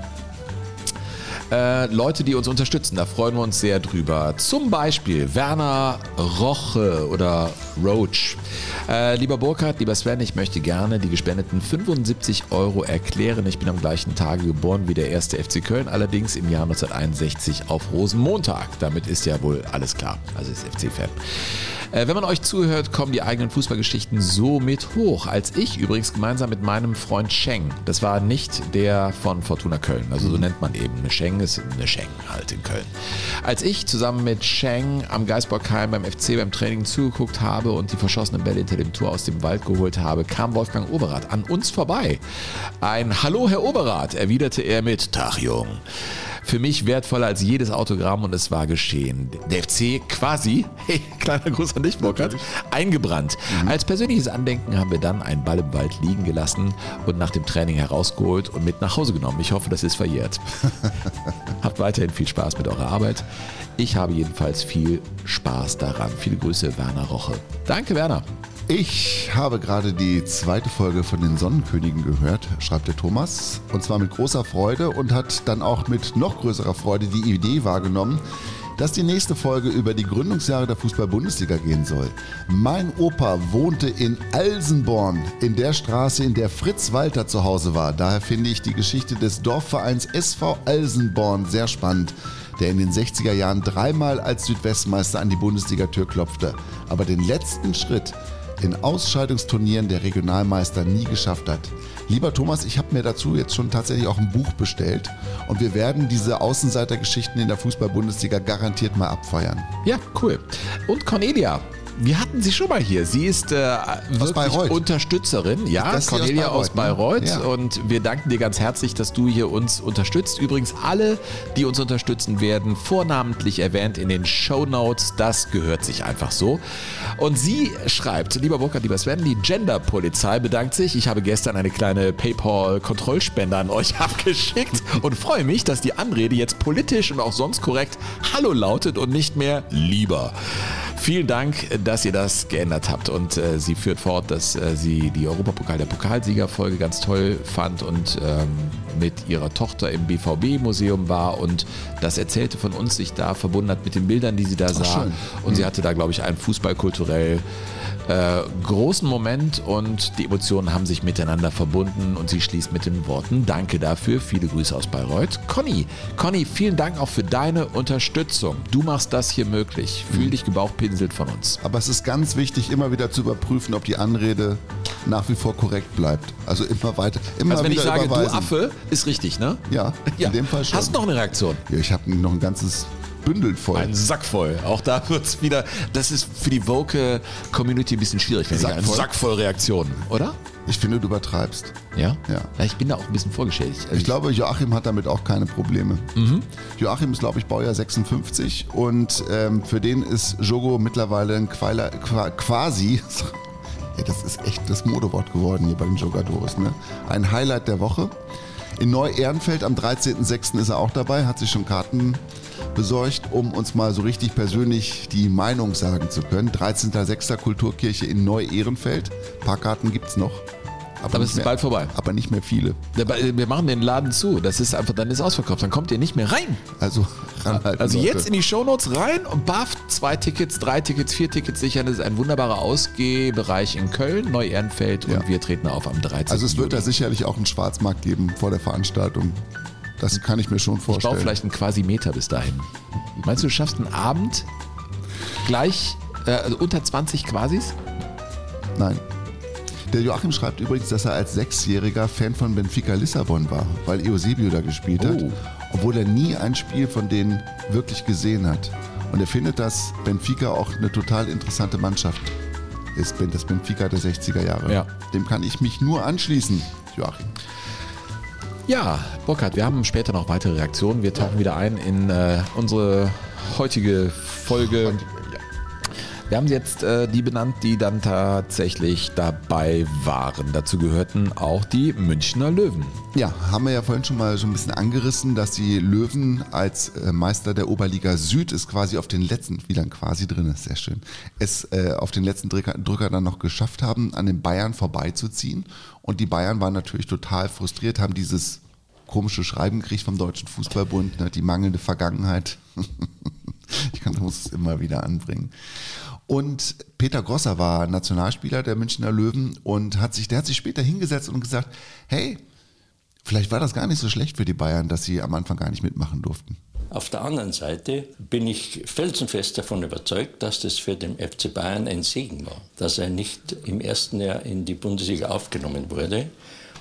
äh, Leute, die uns unterstützen. Da freuen wir uns sehr drüber. Zum Beispiel Werner Roche oder Roach. Äh, lieber Burkhard, lieber Sven, ich möchte gerne die gespendeten 75 Euro erklären. Ich bin am gleichen Tage geboren wie der erste FC Köln, allerdings im Jahr 1961 auf Rosenmontag. Damit ist ja wohl alles klar. Also ist FC-Fan. Äh, wenn man euch zuhört, kommen die eigenen Fußballgeschichten so mit hoch. Als ich übrigens gemeinsam mit meinem Freund Scheng, das war nicht der von Fortuna Köln, also so nennt man eben eine Scheng, ist eine Scheng halt in Köln. Als ich zusammen mit Scheng am Geisbockheim beim FC beim Training zugeguckt habe und die verschossenen Bälle hinter dem Tor aus dem Wald geholt habe, kam Wolfgang Oberath an uns vorbei. Ein Hallo, Herr Oberath, erwiderte er mit Tag, Jung. Für mich wertvoller als jedes Autogramm und es war geschehen. Der FC quasi, hey, kleiner Gruß an dich, Burkhard, eingebrannt. Als persönliches Andenken haben wir dann einen Ball im Wald liegen gelassen und nach dem Training herausgeholt und mit nach Hause genommen. Ich hoffe, das ist verjährt. Habt weiterhin viel Spaß mit eurer Arbeit. Ich habe jedenfalls viel Spaß daran. Viele Grüße, Werner Roche. Danke, Werner. Ich habe gerade die zweite Folge von den Sonnenkönigen gehört, schreibt der Thomas. Und zwar mit großer Freude und hat dann auch mit noch größerer Freude die Idee wahrgenommen, dass die nächste Folge über die Gründungsjahre der Fußball-Bundesliga gehen soll. Mein Opa wohnte in Alsenborn, in der Straße, in der Fritz Walter zu Hause war. Daher finde ich die Geschichte des Dorfvereins SV Alsenborn sehr spannend, der in den 60er Jahren dreimal als Südwestmeister an die Bundesliga-Tür klopfte, aber den letzten Schritt in Ausscheidungsturnieren der Regionalmeister nie geschafft hat. Lieber Thomas, ich habe mir dazu jetzt schon tatsächlich auch ein Buch bestellt und wir werden diese Außenseitergeschichten in der Fußball-Bundesliga garantiert mal abfeiern. Ja, cool. Und Cornelia. Wir hatten sie schon mal hier. Sie ist äh, wirklich Bayreuth. Unterstützerin. Ja, Das aus Cornelia aus Bayreuth, Bayreuth. ne? Ja. Und wir danken dir ganz herzlich, dass du hier uns unterstützt. Übrigens, alle, die uns unterstützen, werden vornamentlich erwähnt in den Show Notes. Das gehört sich einfach so. Und sie schreibt, lieber Burkhard, lieber Sven, die Gender-Polizei bedankt sich. Ich habe gestern eine kleine PayPal-Kontrollspende an euch abgeschickt und freue mich, dass die Anrede jetzt politisch und auch sonst korrekt Hallo lautet und nicht mehr lieber. Vielen Dank, dass ihr das geändert habt. Und äh, sie führt fort, dass äh, sie die Europapokal der Pokalsiegerfolge ganz toll fand und ähm, mit ihrer Tochter im BVB-Museum war und das erzählte von uns, sich da verbunden hat mit den Bildern, die sie da sah. schön. Und sie hatte da, glaube ich, einen fußballkulturell äh, großen Moment und die Emotionen haben sich miteinander verbunden und sie schließt mit den Worten Danke dafür, viele Grüße aus Bayreuth. Conny, Conny, vielen Dank auch für deine Unterstützung. Du machst das hier möglich. Fühl dich gebauchpinselt von uns. Aber es ist ganz wichtig, immer wieder zu überprüfen, ob die Anrede nach wie vor korrekt bleibt. Also immer weiter, immer Also wenn ich wieder sage, überweisen. du Affe, ist richtig, ne? Ja, in dem Fall schon. Hast du noch eine Reaktion? Ja, ich habe noch ein ganzes Bündel voll. Ein Sack voll. Auch da wird es wieder, das ist für die Woke Community ein bisschen schwierig, wenn ich Sack ein voll? Sack voll Reaktionen, oder? Ich finde, du übertreibst. Ja? Ja. Ich bin da auch ein bisschen vorgeschädigt. Also Ich glaube, Joachim hat damit auch keine Probleme. Joachim ist, glaube ich, Baujahr 56 und ähm, für den ist Jogo mittlerweile ein Quailer, qua, quasi, ja, das ist echt das Modewort geworden hier bei den Jogadores, ne? ein Highlight der Woche. In Neu-Ehrenfeld am 13.06. ist er auch dabei, hat sich schon Karten besorgt, um uns mal so richtig persönlich die Meinung sagen zu können. 13.06. Kulturkirche in Neu-Ehrenfeld. Ein paar Karten gibt es noch. Aber nicht es ist bald vorbei. Aber nicht mehr viele. Wir machen den Laden zu. Das ist einfach, dann ist ausverkauft. Dann kommt ihr nicht mehr rein. Also ranhalten, Also Leute. jetzt in die Shownotes rein und baff, zwei Tickets, drei Tickets, vier Tickets sichern. Das ist ein wunderbarer Ausgehbereich in Köln, Neu-Ehrenfeld und Ja. wir treten auf am 13. Also es wird da Juli. sicherlich auch einen Schwarzmarkt geben vor der Veranstaltung. Das kann ich mir schon Ich baue vorstellen. vielleicht einen Quasimeter bis dahin. Meinst du, du schaffst einen Abend gleich äh, also unter 20 Quasis? Nein. Der Joachim schreibt übrigens, dass er als Sechsjähriger Fan von Benfica Lissabon war, weil Eusebio da gespielt hat, Oh. obwohl er nie ein Spiel von denen wirklich gesehen hat. Und er findet, dass Benfica auch eine total interessante Mannschaft ist, das Benfica der 60er Jahre. Ja. Dem kann ich mich nur anschließen, Joachim. Ja, Burkhard, wir haben später noch weitere Reaktionen. Wir tauchen wieder ein in äh, unsere heutige Folge. Wir haben jetzt äh, die benannt, die dann tatsächlich dabei waren. Dazu gehörten auch die Münchner Löwen. Ja, haben wir ja vorhin schon mal so ein bisschen angerissen, dass die Löwen als äh, Meister der Oberliga Süd es quasi auf den letzten, wie dann quasi drin ist, sehr schön, es äh, auf den letzten Drücker, Drücker dann noch geschafft haben, an den Bayern vorbeizuziehen. Und die Bayern waren natürlich total frustriert, haben dieses komische Schreiben gekriegt vom Deutschen Fußballbund, ne, die mangelnde Vergangenheit. ich kann, muss es immer wieder anbringen. Und Peter Grosser war Nationalspieler der Münchner Löwen und hat sich, der hat sich später hingesetzt und gesagt, hey, vielleicht war das gar nicht so schlecht für die Bayern, dass sie am Anfang gar nicht mitmachen durften. Auf der anderen Seite bin ich felsenfest davon überzeugt, dass das für den FC Bayern ein Segen war, dass er nicht im ersten Jahr in die Bundesliga aufgenommen wurde,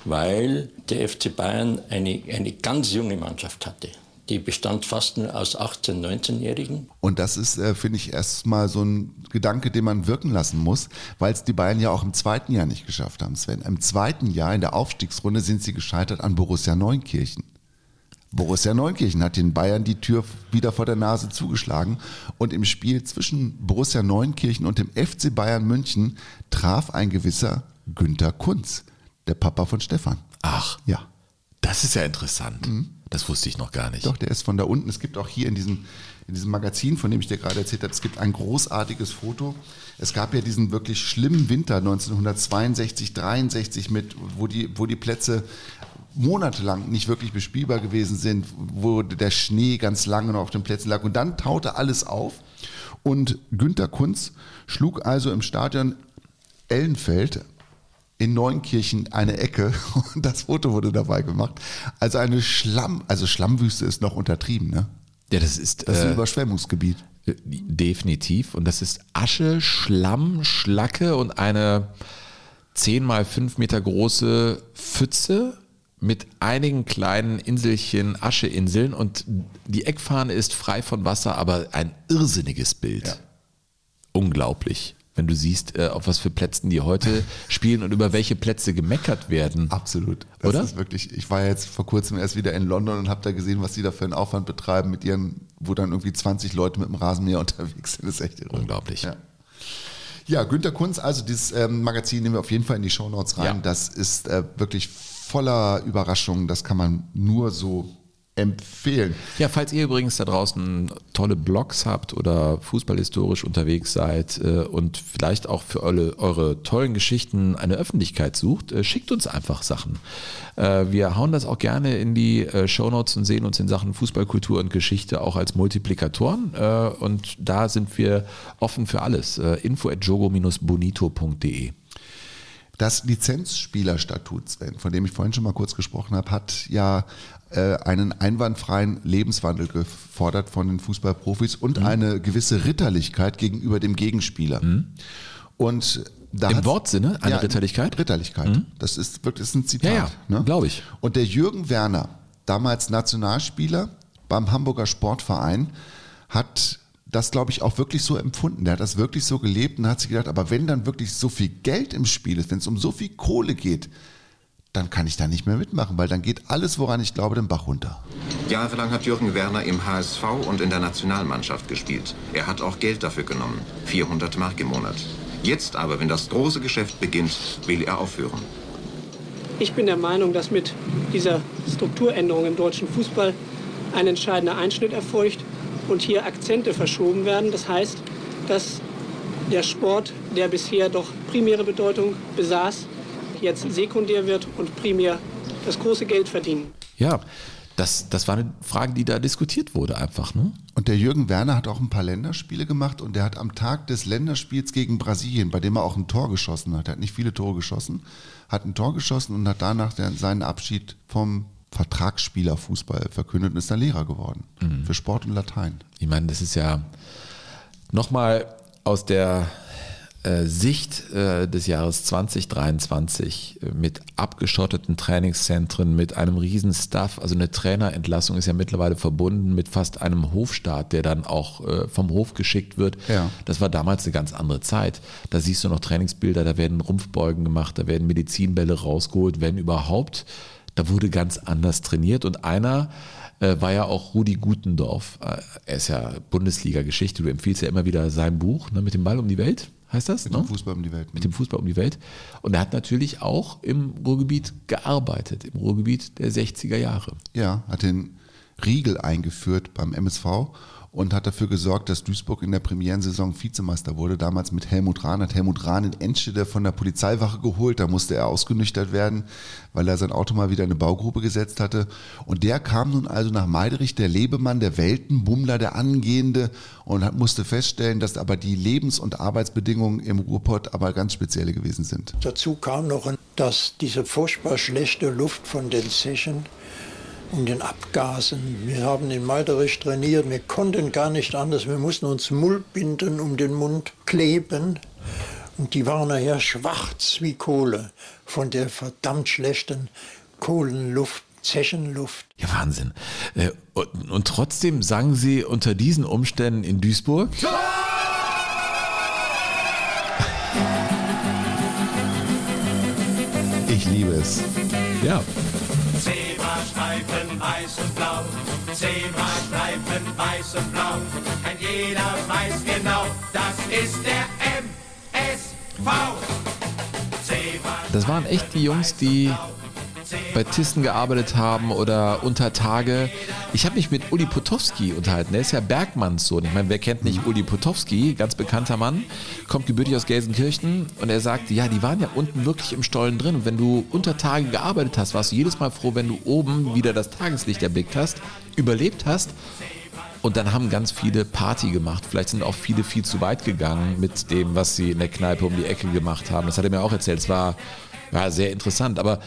weil der FC Bayern eine, eine ganz junge Mannschaft hatte. Die bestand fast nur aus 18-, 19-Jährigen. Und das ist, äh, finde ich, erstmal so ein Gedanke, den man wirken lassen muss, weil es die Bayern ja auch im zweiten Jahr nicht geschafft haben, Sven. Im zweiten Jahr in der Aufstiegsrunde sind sie gescheitert an Borussia Neunkirchen. Borussia Neunkirchen hat den Bayern die Tür wieder vor der Nase zugeschlagen und im Spiel zwischen Borussia Neunkirchen und dem FC Bayern München traf ein gewisser Günther Kunz, der Papa von Stefan. Ach, Ja. das ist ja interessant. Das wusste ich noch gar nicht. Doch, der ist von da unten. Es gibt auch hier in diesem, in diesem Magazin, von dem ich dir gerade erzählt habe, es gibt ein großartiges Foto. Es gab ja diesen wirklich schlimmen Winter 1962, 63 mit, wo die, wo die Plätze monatelang nicht wirklich bespielbar gewesen sind, wo der Schnee ganz lange noch auf den Plätzen lag. Und dann taute alles auf und Günter Kunz schlug also im Stadion Ellenfeld in Neunkirchen eine Ecke und das Foto wurde dabei gemacht. Also eine Schlamm, also Schlammwüste ist noch untertrieben, ne? Ja, das ist, Das ist ein äh, Überschwemmungsgebiet. definitiv. Und das ist Asche, Schlamm, Schlacke und eine 10 mal 5 Meter große Pfütze mit einigen kleinen Inselchen, Ascheinseln und die Eckfahne ist frei von Wasser, aber ein irrsinniges Bild. Unglaublich. Wenn du siehst, äh, auf was für Plätzen die heute spielen und über welche Plätze gemeckert werden. Absolut. Das Oder? ist wirklich, ich war jetzt vor kurzem erst wieder in London und habe da gesehen, was die da für einen Aufwand betreiben mit ihren, wo dann irgendwie 20 Leute mit dem Rasenmäher unterwegs sind. Das ist echt irre. Unglaublich. Ja. Ja, Günter Kunz, also dieses ähm, Magazin nehmen wir auf jeden Fall in die Shownotes rein. Ja. Das ist äh, wirklich voller Überraschungen. Das kann man nur so empfehlen. Ja, falls ihr übrigens da draußen tolle Blogs habt oder fußballhistorisch unterwegs seid äh, und vielleicht auch für eure, eure tollen Geschichten eine Öffentlichkeit sucht, äh, schickt uns einfach Sachen. Äh, wir hauen das auch gerne in die äh, Shownotes und sehen uns in Sachen Fußballkultur und Geschichte auch als Multiplikatoren. Und da sind wir offen für alles. Info at jogo-bonito.de. Das Lizenzspielerstatut, Sven, von dem ich vorhin schon mal kurz gesprochen habe, hat ja einen einwandfreien Lebenswandel gefordert von den Fußballprofis und eine gewisse Ritterlichkeit gegenüber dem Gegenspieler. Und da Im Wortsinne eine Ja, Ritterlichkeit? Ritterlichkeit. Das ist wirklich ein Zitat. Ja, ja, ne? glaube ich. Und der Jürgen Werner, damals Nationalspieler beim Hamburger Sportverein, hat das, glaube ich, auch wirklich so empfunden. Der hat das wirklich so gelebt und hat sich gedacht, aber wenn dann wirklich so viel Geld im Spiel ist, wenn es um so viel Kohle geht, dann kann ich da nicht mehr mitmachen, weil dann geht alles, woran ich glaube, den Bach runter. Jahrelang hat Jürgen Werner im HSV und in der Nationalmannschaft gespielt. Er hat auch Geld dafür genommen, 400 Mark im Monat. Jetzt aber, wenn das große Geschäft beginnt, will er aufhören. Ich bin der Meinung, dass mit dieser Strukturänderung im deutschen Fußball ein entscheidender Einschnitt erfolgt und hier Akzente verschoben werden. Das heißt, dass der Sport, der bisher doch primäre Bedeutung besaß, jetzt sekundär wird und primär das große Geld verdienen. Ja, das, das war eine Frage, die da diskutiert wurde einfach. Ne? Und der Jürgen Werner hat auch ein paar Länderspiele gemacht und der hat am Tag des Länderspiels gegen Brasilien, bei dem er auch ein Tor geschossen hat, er hat nicht viele Tore geschossen, hat ein Tor geschossen und hat danach seinen Abschied vom Vertragsspielerfußball verkündet und ist dann Lehrer geworden. Für Sport und Latein. Ich meine, das ist ja nochmal aus der äh, Sicht äh, des Jahres 2023 äh, mit abgeschotteten Trainingszentren, mit einem riesen Staff, also eine Trainerentlassung ist ja mittlerweile verbunden mit fast einem Hofstaat, der dann auch äh, vom Hof geschickt wird. Ja. Das war damals eine ganz andere Zeit. Da siehst du noch Trainingsbilder, da werden Rumpfbeugen gemacht, da werden Medizinbälle rausgeholt, wenn überhaupt Da wurde ganz anders trainiert und einer äh, war ja auch Rudi Gutendorf. Er ist ja Bundesliga-Geschichte. Du empfiehlst ja immer wieder sein Buch ne, mit dem Ball um die Welt. Heißt das? Mit ne? dem Fußball um die Welt. Mit dem Fußball um die Welt. Und er hat natürlich auch im Ruhrgebiet gearbeitet, im Ruhrgebiet der 60er Jahre. Ja, hat den Riegel eingeführt beim MSV und hat dafür gesorgt, dass Duisburg in der Premierensaison Vizemeister wurde. Damals mit Helmut Rahn. Hat Helmut Rahn in Enschede von der Polizeiwache geholt. Da musste er ausgenüchtert werden, weil er sein Auto mal wieder in eine Baugrube gesetzt hatte. Und der kam nun also nach Meiderich, der Lebemann, der Weltenbummler, der Angehende und hat, musste feststellen, dass aber die Lebens- und Arbeitsbedingungen im Ruhrpott aber ganz spezielle gewesen sind. Dazu kam noch, dass diese furchtbar schlechte Luft von den Zechen und den Abgasen. Wir haben in Malderich trainiert, wir konnten gar nicht anders. Wir mussten uns Mullbinden um den Mund kleben. Und die waren nachher schwarz wie Kohle von der verdammt schlechten Kohlenluft, Zechenluft. Ja, Wahnsinn. Äh, Und, und trotzdem sangen sie unter diesen Umständen in Duisburg. Ich liebe es. Ja. Zebrastreifen weiß und blau, Zebrastreifen weiß und blau. Ein jeder weiß genau, das ist der MSV. Das waren echt die Jungs, die bei Thyssen gearbeitet haben oder unter Tage. Ich habe mich mit Uli Potowski unterhalten. Der ist ja Bergmanns Sohn. Ich meine, wer kennt nicht Uli Potowski? Ganz bekannter Mann. Kommt gebürtig aus Gelsenkirchen. Und er sagt, ja, die waren ja unten wirklich im Stollen drin. Und wenn du unter Tage gearbeitet hast, warst du jedes Mal froh, wenn du oben wieder das Tageslicht erblickt hast, überlebt hast. Und dann haben ganz viele Party gemacht. Vielleicht sind auch viele viel zu weit gegangen mit dem, was sie in der Kneipe um die Ecke gemacht haben. Das hat er mir auch erzählt. Es war, war sehr interessant. Aber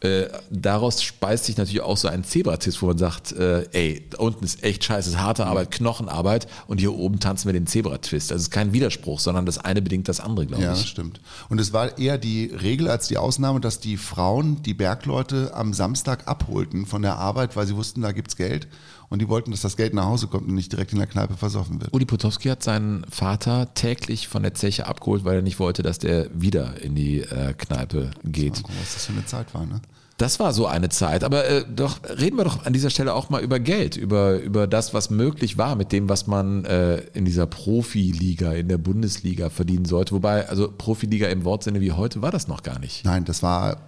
äh, daraus speist sich natürlich auch so ein Zebratis, wo man sagt, äh, ey, da unten ist echt scheiße, ist harte Arbeit, Knochenarbeit und hier oben tanzen wir den Zebratwist. Also es ist kein Widerspruch, sondern das eine bedingt das andere, glaube Ja, das ich. stimmt. Und es war eher die Regel als die Ausnahme, dass die Frauen die Bergleute am Samstag abholten von der Arbeit, weil sie wussten, da gibt's Geld. Und die wollten, dass das Geld nach Hause kommt und nicht direkt in der Kneipe versoffen wird. Uli Potowski hat seinen Vater täglich von der Zeche abgeholt, weil er nicht wollte, dass der wieder in die äh, Kneipe geht. Was das für eine Zeit war, ne? Das war so eine Zeit. Aber äh, doch reden wir doch an dieser Stelle auch mal über Geld, über, über das, was möglich war mit dem, was man äh, in dieser Profiliga, in der Bundesliga verdienen sollte. Wobei, also Profiliga im Wortsinne wie heute war das noch gar nicht. Nein, das war,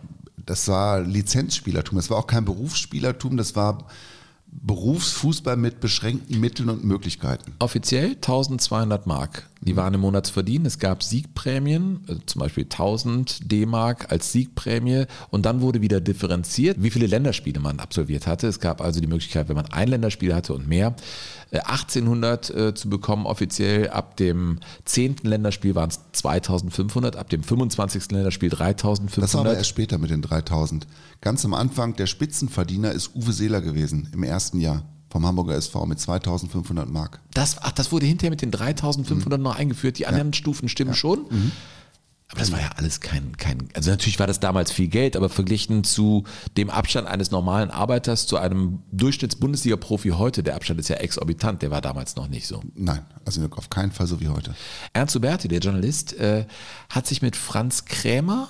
das war Lizenzspielertum. Das war auch kein Berufsspielertum, das war Berufsfußball mit beschränkten Mitteln und Möglichkeiten. Offiziell 1200 Mark. Die waren im Monatsverdienen. Es gab Siegprämien, also zum Beispiel 1000 D-Mark als Siegprämie. Und dann wurde wieder differenziert, wie viele Länderspiele man absolviert hatte. Es gab also die Möglichkeit, wenn man ein Länderspiel hatte und mehr, äh, 1800 äh, zu bekommen offiziell. Ab dem 10. Länderspiel waren es 2500, ab dem 25. Länderspiel 3500. Das war aber erst später mit den 3000. Ganz am Anfang, der Spitzenverdiener ist Uwe Seeler gewesen im ersten Jahr vom Hamburger SV mit 2500 Mark. Das, ach, das wurde hinterher mit den 3500 noch eingeführt. Die anderen Stufen stimmen schon. Aber das war ja alles kein, kein, also natürlich war das damals viel Geld, aber verglichen zu dem Abstand eines normalen Arbeiters zu einem Durchschnitts-Bundesliga-Profi heute, der Abstand ist ja exorbitant, der war damals noch nicht so. Nein, also auf keinen Fall so wie heute. Ernst Huberti, der Journalist, äh, hat sich mit Franz Krämer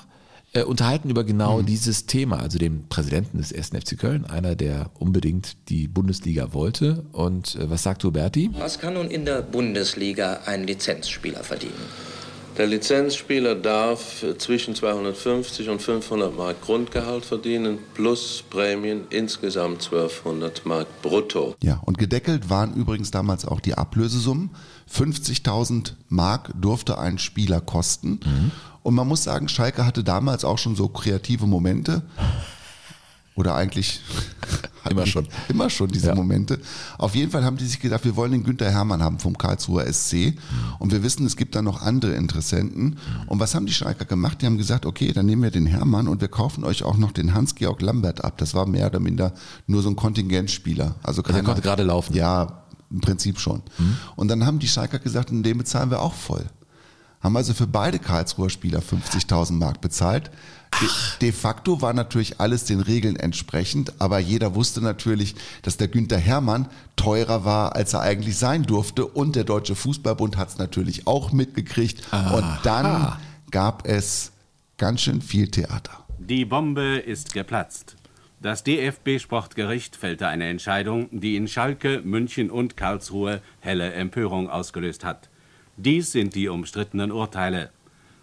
äh, unterhalten über genau dieses Thema, also dem Präsidenten des 1. FC Köln, einer, der unbedingt die Bundesliga wollte. Und äh, was sagt Huberti? Was kann nun in der Bundesliga ein Lizenzspieler verdienen? Der Lizenzspieler darf zwischen 250 und 500 Mark Grundgehalt verdienen, plus Prämien insgesamt 1200 Mark brutto. Ja, und gedeckelt waren übrigens damals auch die Ablösesummen. 50.000 Mark durfte ein Spieler kosten. Und man muss sagen, Schalke hatte damals auch schon so kreative Momente. Oder eigentlich immer schon. Immer schon diese Momente. Auf jeden Fall haben die sich gedacht, wir wollen den Günther Hermann haben vom Karlsruher SC. Und wir wissen, es gibt da noch andere Interessenten. Und was haben die Schalker gemacht? Die haben gesagt, okay, dann nehmen wir den Hermann und wir kaufen euch auch noch den Hans-Georg Lambert ab. Das war mehr oder minder nur so ein Kontingentspieler. Also der konnte gerade laufen. Ja, im Prinzip schon. Und dann haben die Schalker gesagt, den bezahlen wir auch voll. Haben also für beide Karlsruher Spieler 50.000 Mark bezahlt. De, de facto war natürlich alles den Regeln entsprechend, aber jeder wusste natürlich, dass der Günther Hermann teurer war, als er eigentlich sein durfte. Und der Deutsche Fußballbund hat es natürlich auch mitgekriegt. Und dann gab es ganz schön viel Theater. Die Bombe ist geplatzt. Das DFB-Sportgericht fällte eine Entscheidung, die in Schalke, München und Karlsruhe helle Empörung ausgelöst hat. Dies sind die umstrittenen Urteile.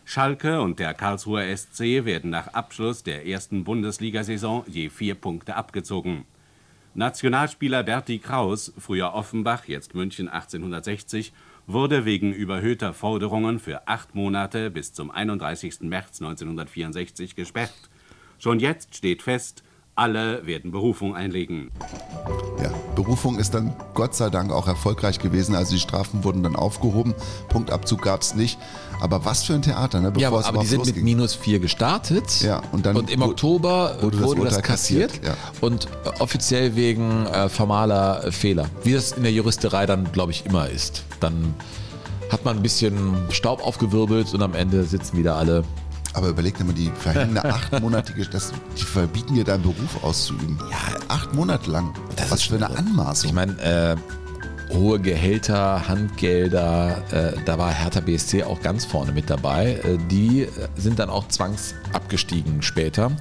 Schalke und der Karlsruher SC werden nach Abschluss der ersten Bundesliga-Saison je vier Punkte abgezogen. Nationalspieler Berti Kraus, früher Offenbach, jetzt München 1860, wurde wegen überhöhter Forderungen für acht Monate bis zum 31. März 1964 gesperrt. Schon jetzt steht fest, alle werden Berufung einlegen. Ja, Berufung ist dann Gott sei Dank auch erfolgreich gewesen. Also die Strafen wurden dann aufgehoben. Punktabzug gab es nicht. Aber was für ein Theater, ne? ja, bevor es aber die sind losging. mit minus 4 gestartet. Ja, und dann im wu- Oktober wurde wurde, das das, kassiert. kassiert, ja. Und äh, offiziell wegen äh, formaler äh, Fehler. Wie das in der Juristerei dann, glaube ich, immer ist. Dann hat man ein bisschen Staub aufgewirbelt und am Ende sitzen wieder alle. Aber überleg dir mal, die verhängen eine achtmonatige, das, die verbieten dir deinen Beruf auszuüben. Ja, acht Monate lang. Was für eine Anmaßung. Ich meine, äh, hohe Gehälter, Handgelder, äh, da war Hertha BSC auch ganz vorne mit dabei. Äh, die sind dann auch zwangsabgestiegen später.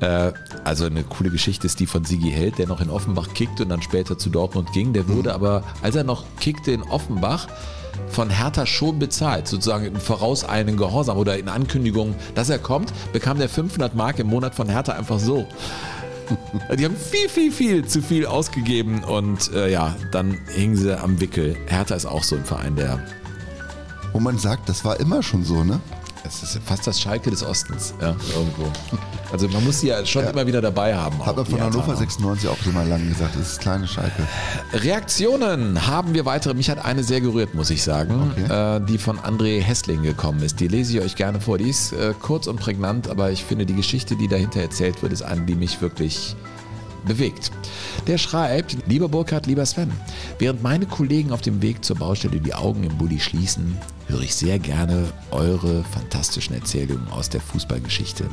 Äh, also eine coole Geschichte ist die von Sigi Held, der noch in Offenbach kickte und dann später zu Dortmund ging. Der wurde aber, als er noch kickte in Offenbach, von Hertha schon bezahlt, sozusagen im vorauseilenden Gehorsam oder in Ankündigung, dass er kommt, bekam der 500 Mark im Monat von Hertha einfach so. Die haben viel, viel, viel zu viel ausgegeben und äh, ja, dann hingen sie am Wickel. Hertha ist auch so ein Verein, der. Wo man sagt, das war immer schon so, ne? Es ist fast das Schalke des Ostens, ja, irgendwo. Also man muss sie ja schon immer wieder dabei haben. Hat man von Hannover Herthaner. 96 auch immer lange gesagt, das ist kleine Schalke. Reaktionen haben wir weitere. Mich hat eine sehr gerührt, muss ich sagen, äh, die von André Hessling gekommen ist. Die lese ich euch gerne vor. Die ist äh, kurz und prägnant, aber ich finde, die Geschichte, die dahinter erzählt wird, ist eine, die mich wirklich bewegt. Der schreibt, lieber Burkhard, lieber Sven, während meine Kollegen auf dem Weg zur Baustelle die Augen im Bulli schließen, höre ich sehr gerne eure fantastischen Erzählungen aus der Fußballgeschichte.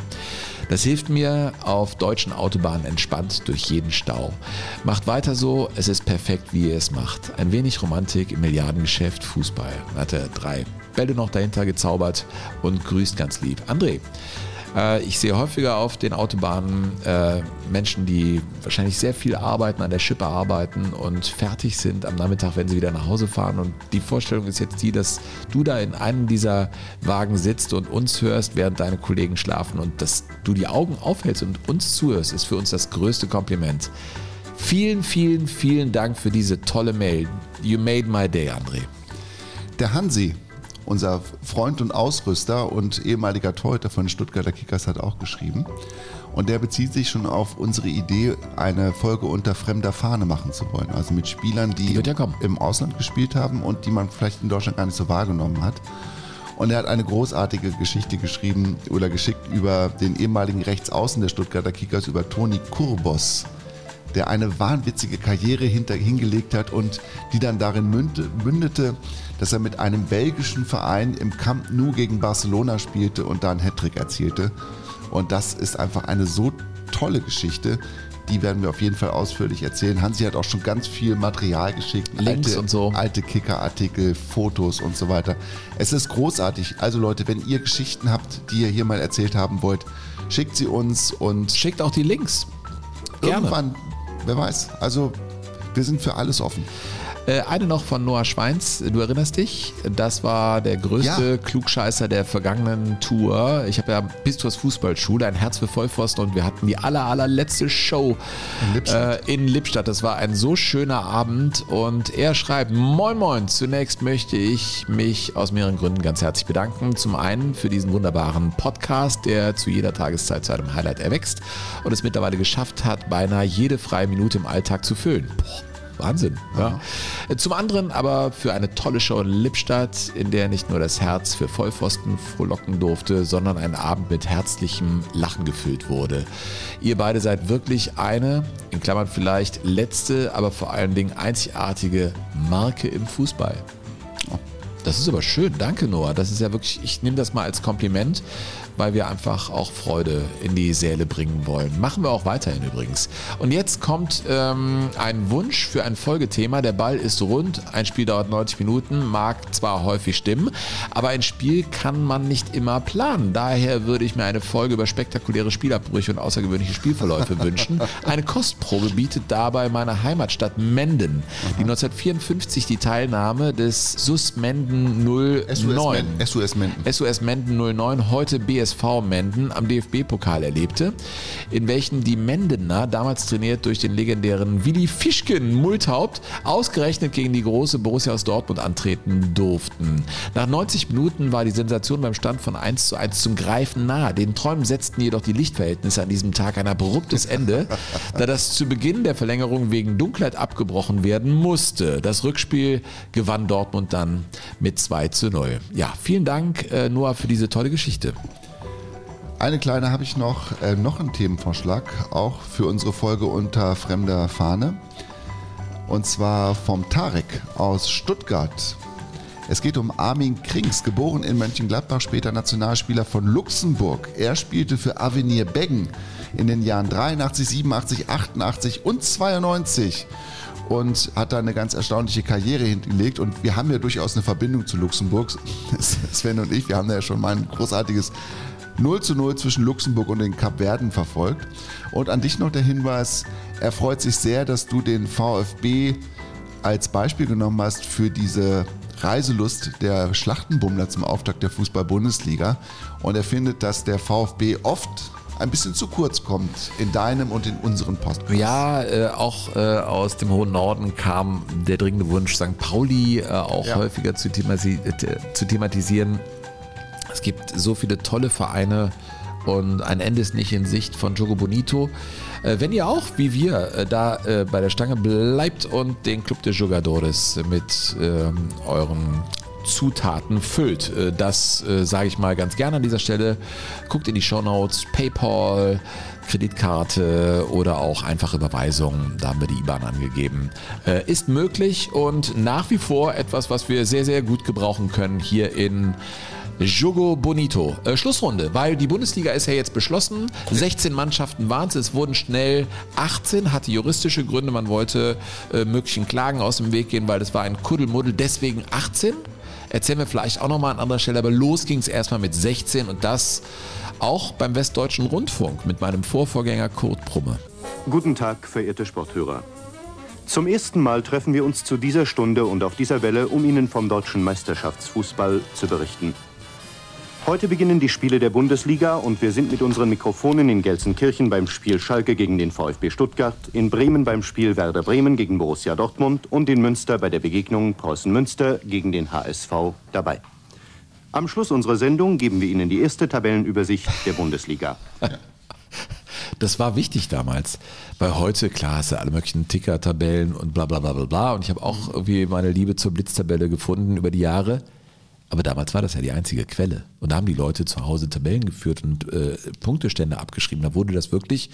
Das hilft mir auf deutschen Autobahnen entspannt durch jeden Stau. Macht weiter so, es ist perfekt, wie ihr es macht. Ein wenig Romantik im Milliardengeschäft Fußball. Hat er drei Bälle noch dahinter gezaubert und grüßt ganz lieb. André, ich sehe häufiger auf den Autobahnen äh, Menschen, die wahrscheinlich sehr viel arbeiten, an der Schippe arbeiten und fertig sind am Nachmittag, wenn sie wieder nach Hause fahren. Und die Vorstellung ist jetzt die, dass du da in einem dieser Wagen sitzt und uns hörst, während deine Kollegen schlafen und dass du die Augen aufhältst und uns zuhörst, ist für uns das größte Kompliment. Vielen, vielen, vielen Dank für diese tolle Mail. You made my day, André. Der Hansi, unser Freund und Ausrüster und ehemaliger Torhüter von Stuttgarter Kickers, hat auch geschrieben. Und der bezieht sich schon auf unsere Idee, eine Folge unter fremder Fahne machen zu wollen. Also mit Spielern, die, im Ausland gespielt haben und die man vielleicht in Deutschland gar nicht so wahrgenommen hat. Und er hat eine großartige Geschichte geschrieben oder geschickt über den ehemaligen Rechtsaußen der Stuttgarter Kickers, über Toni Kurbos, der eine wahnwitzige Karriere hinter, hingelegt hat und die dann darin mündete, mündete, dass er mit einem belgischen Verein im Camp Nou gegen Barcelona spielte und da einen Hattrick erzielte. Und das ist einfach eine so tolle Geschichte. Die werden wir auf jeden Fall ausführlich erzählen. Hansi hat auch schon ganz viel Material geschickt. Links alte, und so. Alte Kicker-Artikel, Fotos und so weiter. Es ist großartig. Also Leute, wenn ihr Geschichten habt, die ihr hier mal erzählt haben wollt, schickt sie uns und schickt auch die Links. Gerne. Irgendwann, wer weiß. Also wir sind für alles offen. Äh, Eine noch von Noah Schweins, du erinnerst dich? Das war der größte Klugscheißer der vergangenen Tour. Ich habe ja Pistors Fußballschule, ein Herz für Vollpfosten und wir hatten die aller, allerletzte Show in Lippstadt. Äh, in Lippstadt. Das war ein so schöner Abend und er schreibt, moin moin, zunächst möchte ich mich aus mehreren Gründen ganz herzlich bedanken. Zum einen für diesen wunderbaren Podcast, der zu jeder Tageszeit zu einem Highlight erwächst und es mittlerweile geschafft hat, beinahe jede freie Minute im Alltag zu füllen. Boah. Wahnsinn. Ja. Zum anderen aber für eine tolle Show in Lippstadt, in der nicht nur das Herz für Vollpfosten frohlocken durfte, sondern ein Abend mit herzlichem Lachen gefüllt wurde. Ihr beide seid wirklich eine, in Klammern vielleicht letzte, aber vor allen Dingen einzigartige Marke im Fußball. Das ist aber schön. Danke, Noah. Das ist ja wirklich, ich nehme das mal als Kompliment, weil wir einfach auch Freude in die Säle bringen wollen. Machen wir auch weiterhin übrigens. Und jetzt kommt ähm, ein Wunsch für ein Folgethema. Der Ball ist rund. Ein Spiel dauert 90 Minuten, mag zwar häufig stimmen, aber ein Spiel kann man nicht immer planen. Daher würde ich mir eine Folge über spektakuläre Spielabbrüche und außergewöhnliche Spielverläufe wünschen. Eine Kostprobe bietet dabei meine Heimatstadt Menden, die 1954 die Teilnahme des SUS Menden 09 SUS, SUS Menden. SUS Menden 09, heute BSV Menden, am DFB-Pokal erlebte, in welchem die Mendener, damals trainiert durch den legendären Willi Fischken Multhaupt, ausgerechnet gegen die große Borussia aus Dortmund antreten durften. Nach 90 Minuten war die Sensation beim Stand von 1 zu 1 zum Greifen nahe. Den Träumen setzten jedoch die Lichtverhältnisse an diesem Tag ein abruptes Ende, da das zu Beginn der Verlängerung wegen Dunkelheit abgebrochen werden musste. Das Rückspiel gewann Dortmund dann mit 2 zu 0. Ja, vielen Dank, äh, Noah, für diese tolle Geschichte. Eine kleine habe ich noch, äh, noch einen Themenvorschlag, auch für unsere Folge unter fremder Fahne. Und zwar vom Tarek aus Stuttgart. Es geht um Armin Krings, geboren in Mönchengladbach, später Nationalspieler von Luxemburg. Er spielte für Avenir Beggen in den Jahren 83, 87, 88 und 92 und hat da eine ganz erstaunliche Karriere hingelegt. Und wir haben ja durchaus eine Verbindung zu Luxemburg. Sven und ich, wir haben da ja schon mal ein großartiges 0 zu 0 zwischen Luxemburg und den Kapverden verfolgt. Und an dich noch der Hinweis, er freut sich sehr, dass du den VfB als Beispiel genommen hast für diese Reiselust der Schlachtenbummler zum Auftakt der Fußball-Bundesliga. Und er findet, dass der VfB oft ein bisschen zu kurz kommt in deinem und in unseren Podcasts. Ja, äh, auch äh, aus dem hohen Norden kam der dringende Wunsch, St. Pauli äh, auch Ja. häufiger zu, themasi äh, zu thematisieren. Es gibt so viele tolle Vereine und ein Ende ist nicht in Sicht von Jogo Bonito. Äh, wenn ihr auch, wie wir, äh, da äh, bei der Stange bleibt und den Club de Jugadores mit ähm, euren Zutaten füllt. Das sage ich mal ganz gerne an dieser Stelle. Guckt in die Shownotes, PayPal, Kreditkarte oder auch einfache Überweisung. Da haben wir die IBAN angegeben. Ist möglich und nach wie vor etwas, was wir sehr, sehr gut gebrauchen können hier in Jogo Bonito. Äh, Schlussrunde, weil die Bundesliga ist ja jetzt beschlossen. 16 Mannschaften waren es. Es wurden schnell 18, hatte juristische Gründe. Man wollte äh, möglichen Klagen aus dem Weg gehen, weil das war ein Kuddelmuddel. Deswegen 18. Erzählen wir vielleicht auch nochmal an anderer Stelle. Aber los ging es erstmal mit 16 und das auch beim Westdeutschen Rundfunk mit meinem Vorvorgänger Kurt Prumme. Guten Tag, verehrte Sporthörer. Zum ersten Mal treffen wir uns zu dieser Stunde und auf dieser Welle, um Ihnen vom deutschen Meisterschaftsfußball zu berichten. Heute beginnen die Spiele der Bundesliga und wir sind mit unseren Mikrofonen in Gelsenkirchen beim Spiel Schalke gegen den VfB Stuttgart, in Bremen beim Spiel Werder Bremen gegen Borussia Dortmund und in Münster bei der Begegnung Preußen Münster gegen den HSV dabei. Am Schluss unserer Sendung geben wir Ihnen die erste Tabellenübersicht der Bundesliga. Das war wichtig damals, weil heute, klar, hast du alle möglichen Ticker-Tabellen und bla bla bla bla bla. Und ich habe auch irgendwie meine Liebe zur Blitztabelle gefunden über die Jahre. Aber damals war das ja die einzige Quelle. Und da haben die Leute zu Hause Tabellen geführt und äh, Punktestände abgeschrieben. Da wurde das wirklich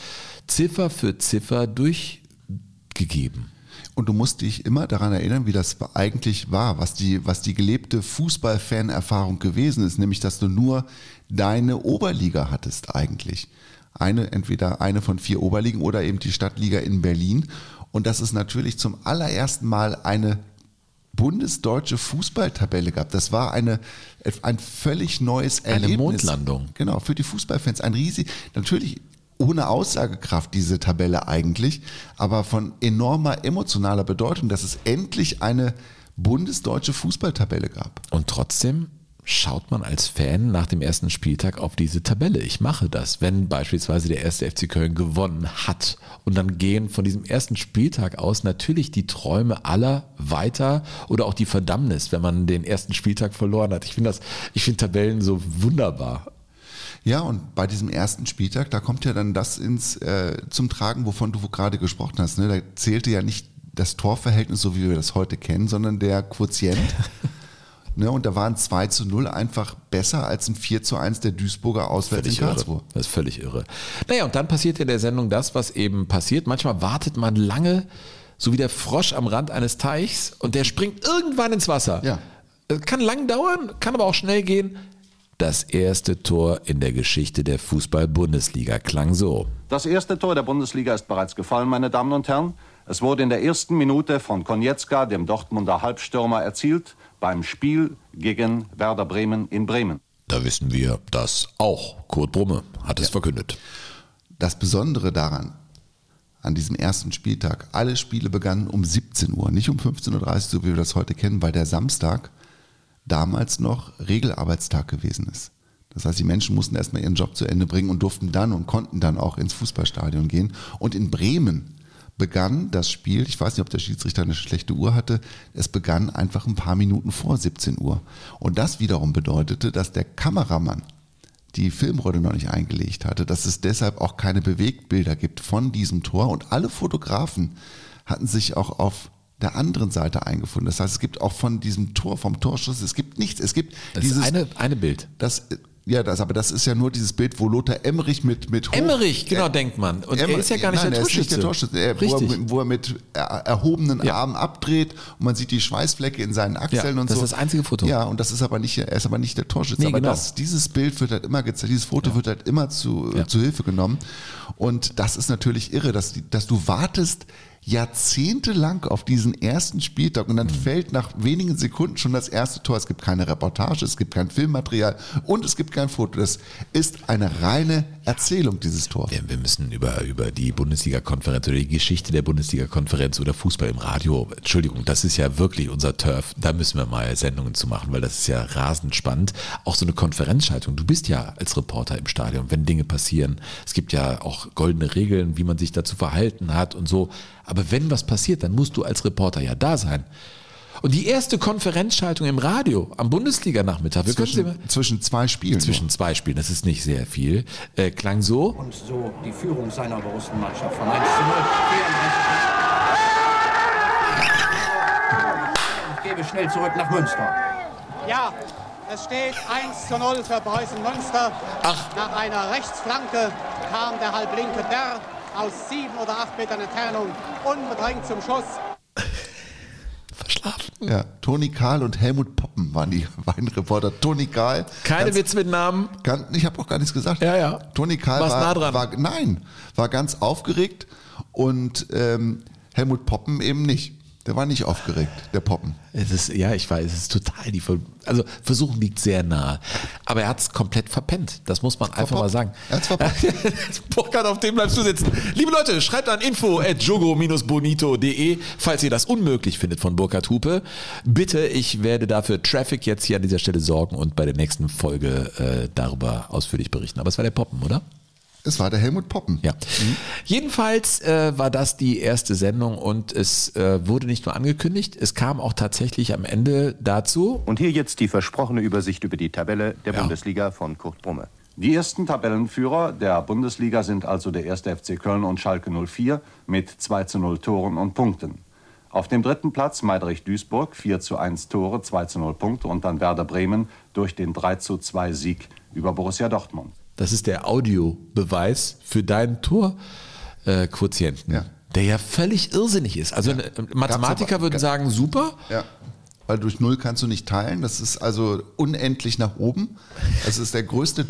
Ziffer für Ziffer durchgegeben. Und du musst dich immer daran erinnern, wie das eigentlich war, was die, was die gelebte Fußball-Fan-Erfahrung gewesen ist, nämlich dass du nur deine Oberliga hattest eigentlich. Eine, entweder eine von vier Oberligen oder eben die Stadtliga in Berlin. Und dass es natürlich zum allerersten Mal eine bundesdeutsche Fußballtabelle gab. Das war eine, ein völlig neues Eine Erlebnis. Mondlandung. Genau, für die Fußballfans. Ein riesig, natürlich ohne Aussagekraft diese Tabelle eigentlich, aber von enormer emotionaler Bedeutung, dass es endlich eine bundesdeutsche Fußballtabelle gab. Und trotzdem schaut man als Fan nach dem ersten Spieltag auf diese Tabelle. Ich mache das, wenn beispielsweise der erste FC Köln gewonnen hat. Und dann gehen von diesem ersten Spieltag aus natürlich die Träume aller weiter oder auch die Verdammnis, wenn man den ersten Spieltag verloren hat. Ich finde das, ich finde Tabellen so wunderbar. Ja, und bei diesem ersten Spieltag, da kommt ja dann das ins, äh, zum Tragen, wovon du gerade gesprochen hast. Ne? Da zählte ja nicht das Torverhältnis, so wie wir das heute kennen, sondern der Quotient. ne? Und da waren 2 zu 0 einfach besser als ein 4 zu 1 der Duisburger auswärts Völlig in Karlsruhe. irre. Das ist völlig irre. Naja, und dann passiert in der Sendung das, was eben passiert. Manchmal wartet man lange, so wie der Frosch am Rand eines Teichs, und der springt irgendwann ins Wasser. Ja. äh, kann lang dauern, kann aber auch schnell gehen. Das erste Tor in der Geschichte der Fußball-Bundesliga klang so. Das erste Tor der Bundesliga ist bereits gefallen, meine Damen und Herren. Es wurde in der ersten Minute von Konietzka, dem Dortmunder Halbstürmer, erzielt beim Spiel gegen Werder Bremen in Bremen. Da wissen wir das auch. Kurt Brumme hat es verkündet. Das Besondere daran, an diesem ersten Spieltag, alle Spiele begannen um 17 Uhr, nicht um 15.30 Uhr, so wie wir das heute kennen, weil der Samstag damals noch Regelarbeitstag gewesen ist. Das heißt, die Menschen mussten erstmal ihren Job zu Ende bringen und durften dann und konnten dann auch ins Fußballstadion gehen. Und in Bremen begann das Spiel, ich weiß nicht, ob der Schiedsrichter eine schlechte Uhr hatte, es begann einfach ein paar Minuten vor 17 Uhr. Und das wiederum bedeutete, dass der Kameramann die Filmrolle noch nicht eingelegt hatte, dass es deshalb auch keine Bewegtbilder gibt von diesem Tor und alle Fotografen hatten sich auch auf der anderen Seite eingefunden. Das heißt, es gibt auch von diesem Tor, vom Torschuss, es gibt nichts. Es gibt Das dieses ist eine, eine Bild. das, ja, das, aber das ist ja nur dieses Bild, wo Lothar Emmerich mit mit hoch- Emmerich, genau, denkt man. Und er Emmer- ist ja gar nicht nein, der er ist nicht der Torschütze. Torschütze. Er, wo, er, Richtig. mit- wo er mit er, erhobenen Armen abdreht und man sieht die Schweißflecke in seinen Achseln Ja, und das so. ist das einzige Foto. Ja, und das ist aber nicht, er ist aber nicht der Torschütze. Nee, aber genau. das, dieses Bild wird halt immer gezeigt, dieses Foto wird halt immer zu, Ja. zu Hilfe genommen. Und das ist natürlich irre, dass, dass du wartest jahrzehntelang auf diesen ersten Spieltag und Mhm. dann fällt nach wenigen Sekunden schon das erste Tor. Es gibt keine Reportage, es gibt kein Filmmaterial und es gibt kein Foto. Das ist eine reine Erzählung, dieses Tor. Wir, wir müssen über, über die Bundesliga-Konferenz oder die Geschichte der Bundesliga-Konferenz oder Fußball im Radio, Entschuldigung, das ist ja wirklich unser Turf. Da müssen wir mal Sendungen zu machen, weil das ist ja rasend spannend. Auch so eine Konferenzschaltung. Du bist ja als Reporter im Stadion, wenn Dinge passieren. Es gibt ja auch goldene Regeln, wie man sich dazu verhalten hat und so. Aber wenn was passiert, dann musst du als Reporter ja da sein. Und die erste Konferenzschaltung im Radio am Bundesliga-Nachmittag, Zwischen, zwischen zwei Spielen. zwischen zwei Spielen, das ist nicht sehr viel, äh, klang so. Und so die Führung seiner Borussen-Mannschaft von 1 zu 0. 34. Ich gebe schnell zurück nach Münster. Ja, es steht 1 zu 0 für Preußen Münster. Nach einer Rechtsflanke kam der Halblinke Derr aus sieben oder acht Metern Entfernung unbedrängt zum Schuss. Ja, Toni Kahl und Helmut Poppen waren die beiden Reporter. Toni Kahl. Keine ganz- Witz mit Namen. Ganz, ich habe auch gar nichts gesagt. Ja, ja. Toni Kahl Warst war, nah dran. war nein, war ganz aufgeregt und ähm, Helmut Poppen eben nicht. Der war nicht aufgeregt, der Poppen. Es ist, ja, ich weiß, es ist total die Ver also Versuchen liegt sehr nahe. Aber er hat es komplett verpennt. Das muss man einfach mal sagen. Er hat's verpasst. Burkhard, auf dem bleibst du sitzen. Liebe Leute, schreibt an info at jogo-bonito.de, falls ihr das unmöglich findet von Burkhard Hupe. Bitte, ich werde dafür Traffic jetzt hier an dieser Stelle sorgen und bei der nächsten Folge äh, darüber ausführlich berichten. Aber es war der Poppen, oder? Es war der Helmut Poppen. Ja. Jedenfalls äh, war das die erste Sendung und es äh, wurde nicht nur angekündigt, es kam auch tatsächlich am Ende dazu. Und hier jetzt die versprochene Übersicht über die Tabelle der Bundesliga von Kurt Brumme. Die ersten Tabellenführer der Bundesliga sind also der 1. FC Köln und Schalke 04 mit 2 zu 0 Toren und Punkten. Auf dem dritten Platz Meidrich Duisburg, 4 zu 1 Tore, 2 zu 0 Punkte und dann Werder Bremen durch den 3 zu 2 Sieg über Borussia Dortmund. Das ist der Audiobeweis für deinen Torquotienten, äh, der ja völlig irrsinnig ist. Also äh, Mathematiker aber- würden sagen, super. Ja. Weil durch Null kannst du nicht teilen. Das ist also unendlich nach oben. Das ist der größte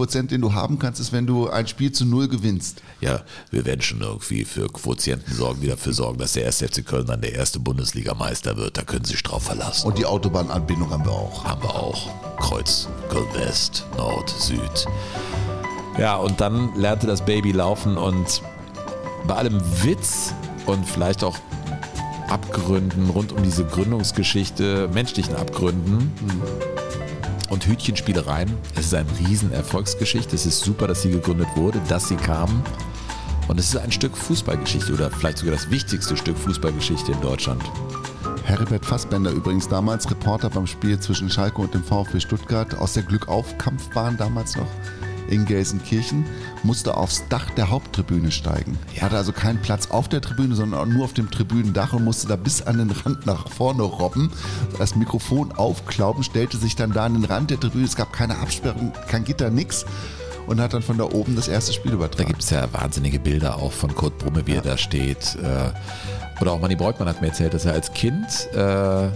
Torquotient, den du haben kannst, ist, wenn du ein Spiel zu Null gewinnst. Ja, wir werden schon irgendwie für Quotienten sorgen, die dafür sorgen, dass der 1. FC Köln dann der erste Bundesligameister wird. Da können Sie sich drauf verlassen. Und die Autobahnanbindung haben wir auch. Haben wir auch. Kreuz, Köln West, Nord, Süd. Ja, und dann lernte das Baby laufen und bei allem Witz und vielleicht auch Abgründen rund um diese Gründungsgeschichte, menschlichen Abgründen und Hütchenspielereien. Es ist eine riesen Erfolgsgeschichte. Es ist super, dass sie gegründet wurde, dass sie kamen. Und es ist ein Stück Fußballgeschichte oder vielleicht sogar das wichtigste Stück Fußballgeschichte in Deutschland. Herbert Fassbender übrigens damals Reporter beim Spiel zwischen Schalke und dem VfB Stuttgart aus der Glückauf-Kampfbahn damals noch in Gelsenkirchen, musste aufs Dach der Haupttribüne steigen. Hatte also keinen Platz auf der Tribüne, sondern nur auf dem Tribünendach und musste da bis an den Rand nach vorne robben. Das Mikrofon aufklauben, stellte sich dann da an den Rand der Tribüne. Es gab keine Absperrung, kein Gitter, nix. Und hat dann von da oben das erste Spiel Da übertragen. gibt es ja wahnsinnige Bilder auch von Kurt Brumme, wie er da steht. Äh, Oder auch Manny Breutmann hat mir erzählt, dass er als Kind äh,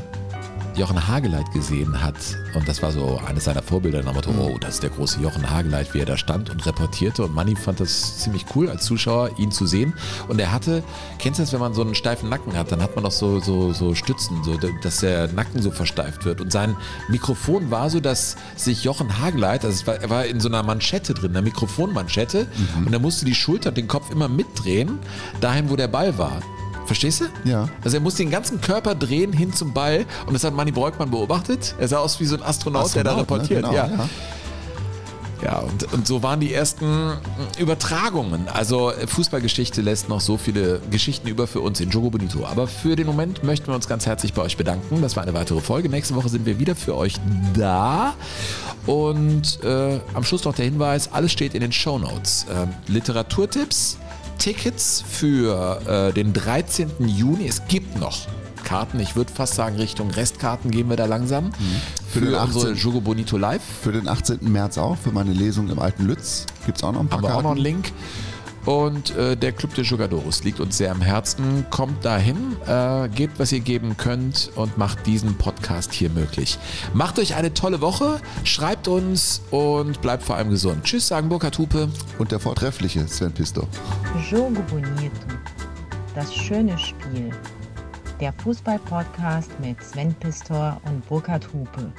Jochen Hageleit gesehen hat, und das war so eines seiner Vorbilder, dann Motto, oh, das ist der große Jochen Hageleit, wie er da stand und reportierte. Und Manni fand das ziemlich cool als Zuschauer, ihn zu sehen. Und er hatte, kennst du das, wenn man so einen steifen Nacken hat, dann hat man doch so, so, so Stützen, so, dass der Nacken so versteift wird. Und sein Mikrofon war so, dass sich Jochen Hageleit, also es war, er war in so einer Manschette drin, einer Mikrofonmanschette, und er musste die Schulter und den Kopf immer mitdrehen, dahin, wo der Ball war. Verstehst du? Ja. Also er musste den ganzen Körper drehen hin zum Ball und das hat Manni Breukmann beobachtet. Er sah aus wie so ein Astronaut, der da Astronaut, ne? reportiert. Genau, ja. ja. Ja, und, und so waren die ersten Übertragungen. Also Fußballgeschichte lässt noch so viele Geschichten über für uns in Jogo Bonito. Aber für den Moment möchten wir uns ganz herzlich bei euch bedanken. Das war eine weitere Folge. Nächste Woche sind wir wieder für euch da. Und äh, am Schluss noch der Hinweis, alles steht in den Show Notes. Ähm, Literaturtipps, Tickets für äh, den 13. Juni. Es gibt noch Karten. Ich würde fast sagen, Richtung Restkarten gehen wir da langsam. Für, den unsere 18. Jogo Bonito Live. Für den 18. März auch, für meine Lesung im Alten Lütz. Gibt es auch noch ein paar Haben wir auch Karten. noch einen Link. Und äh, der Club de Jugadores liegt uns sehr am Herzen. Kommt dahin, äh, gebt, was ihr geben könnt und macht diesen Podcast hier möglich. Macht euch eine tolle Woche, schreibt uns und bleibt vor allem gesund. Tschüss, sagen Burkhard Hupe. Und der vortreffliche Sven Pisto. Jogo Bonito. Das schöne Spiel. Der Fußball-Podcast mit Sven Pistor und Burkhard Hupe.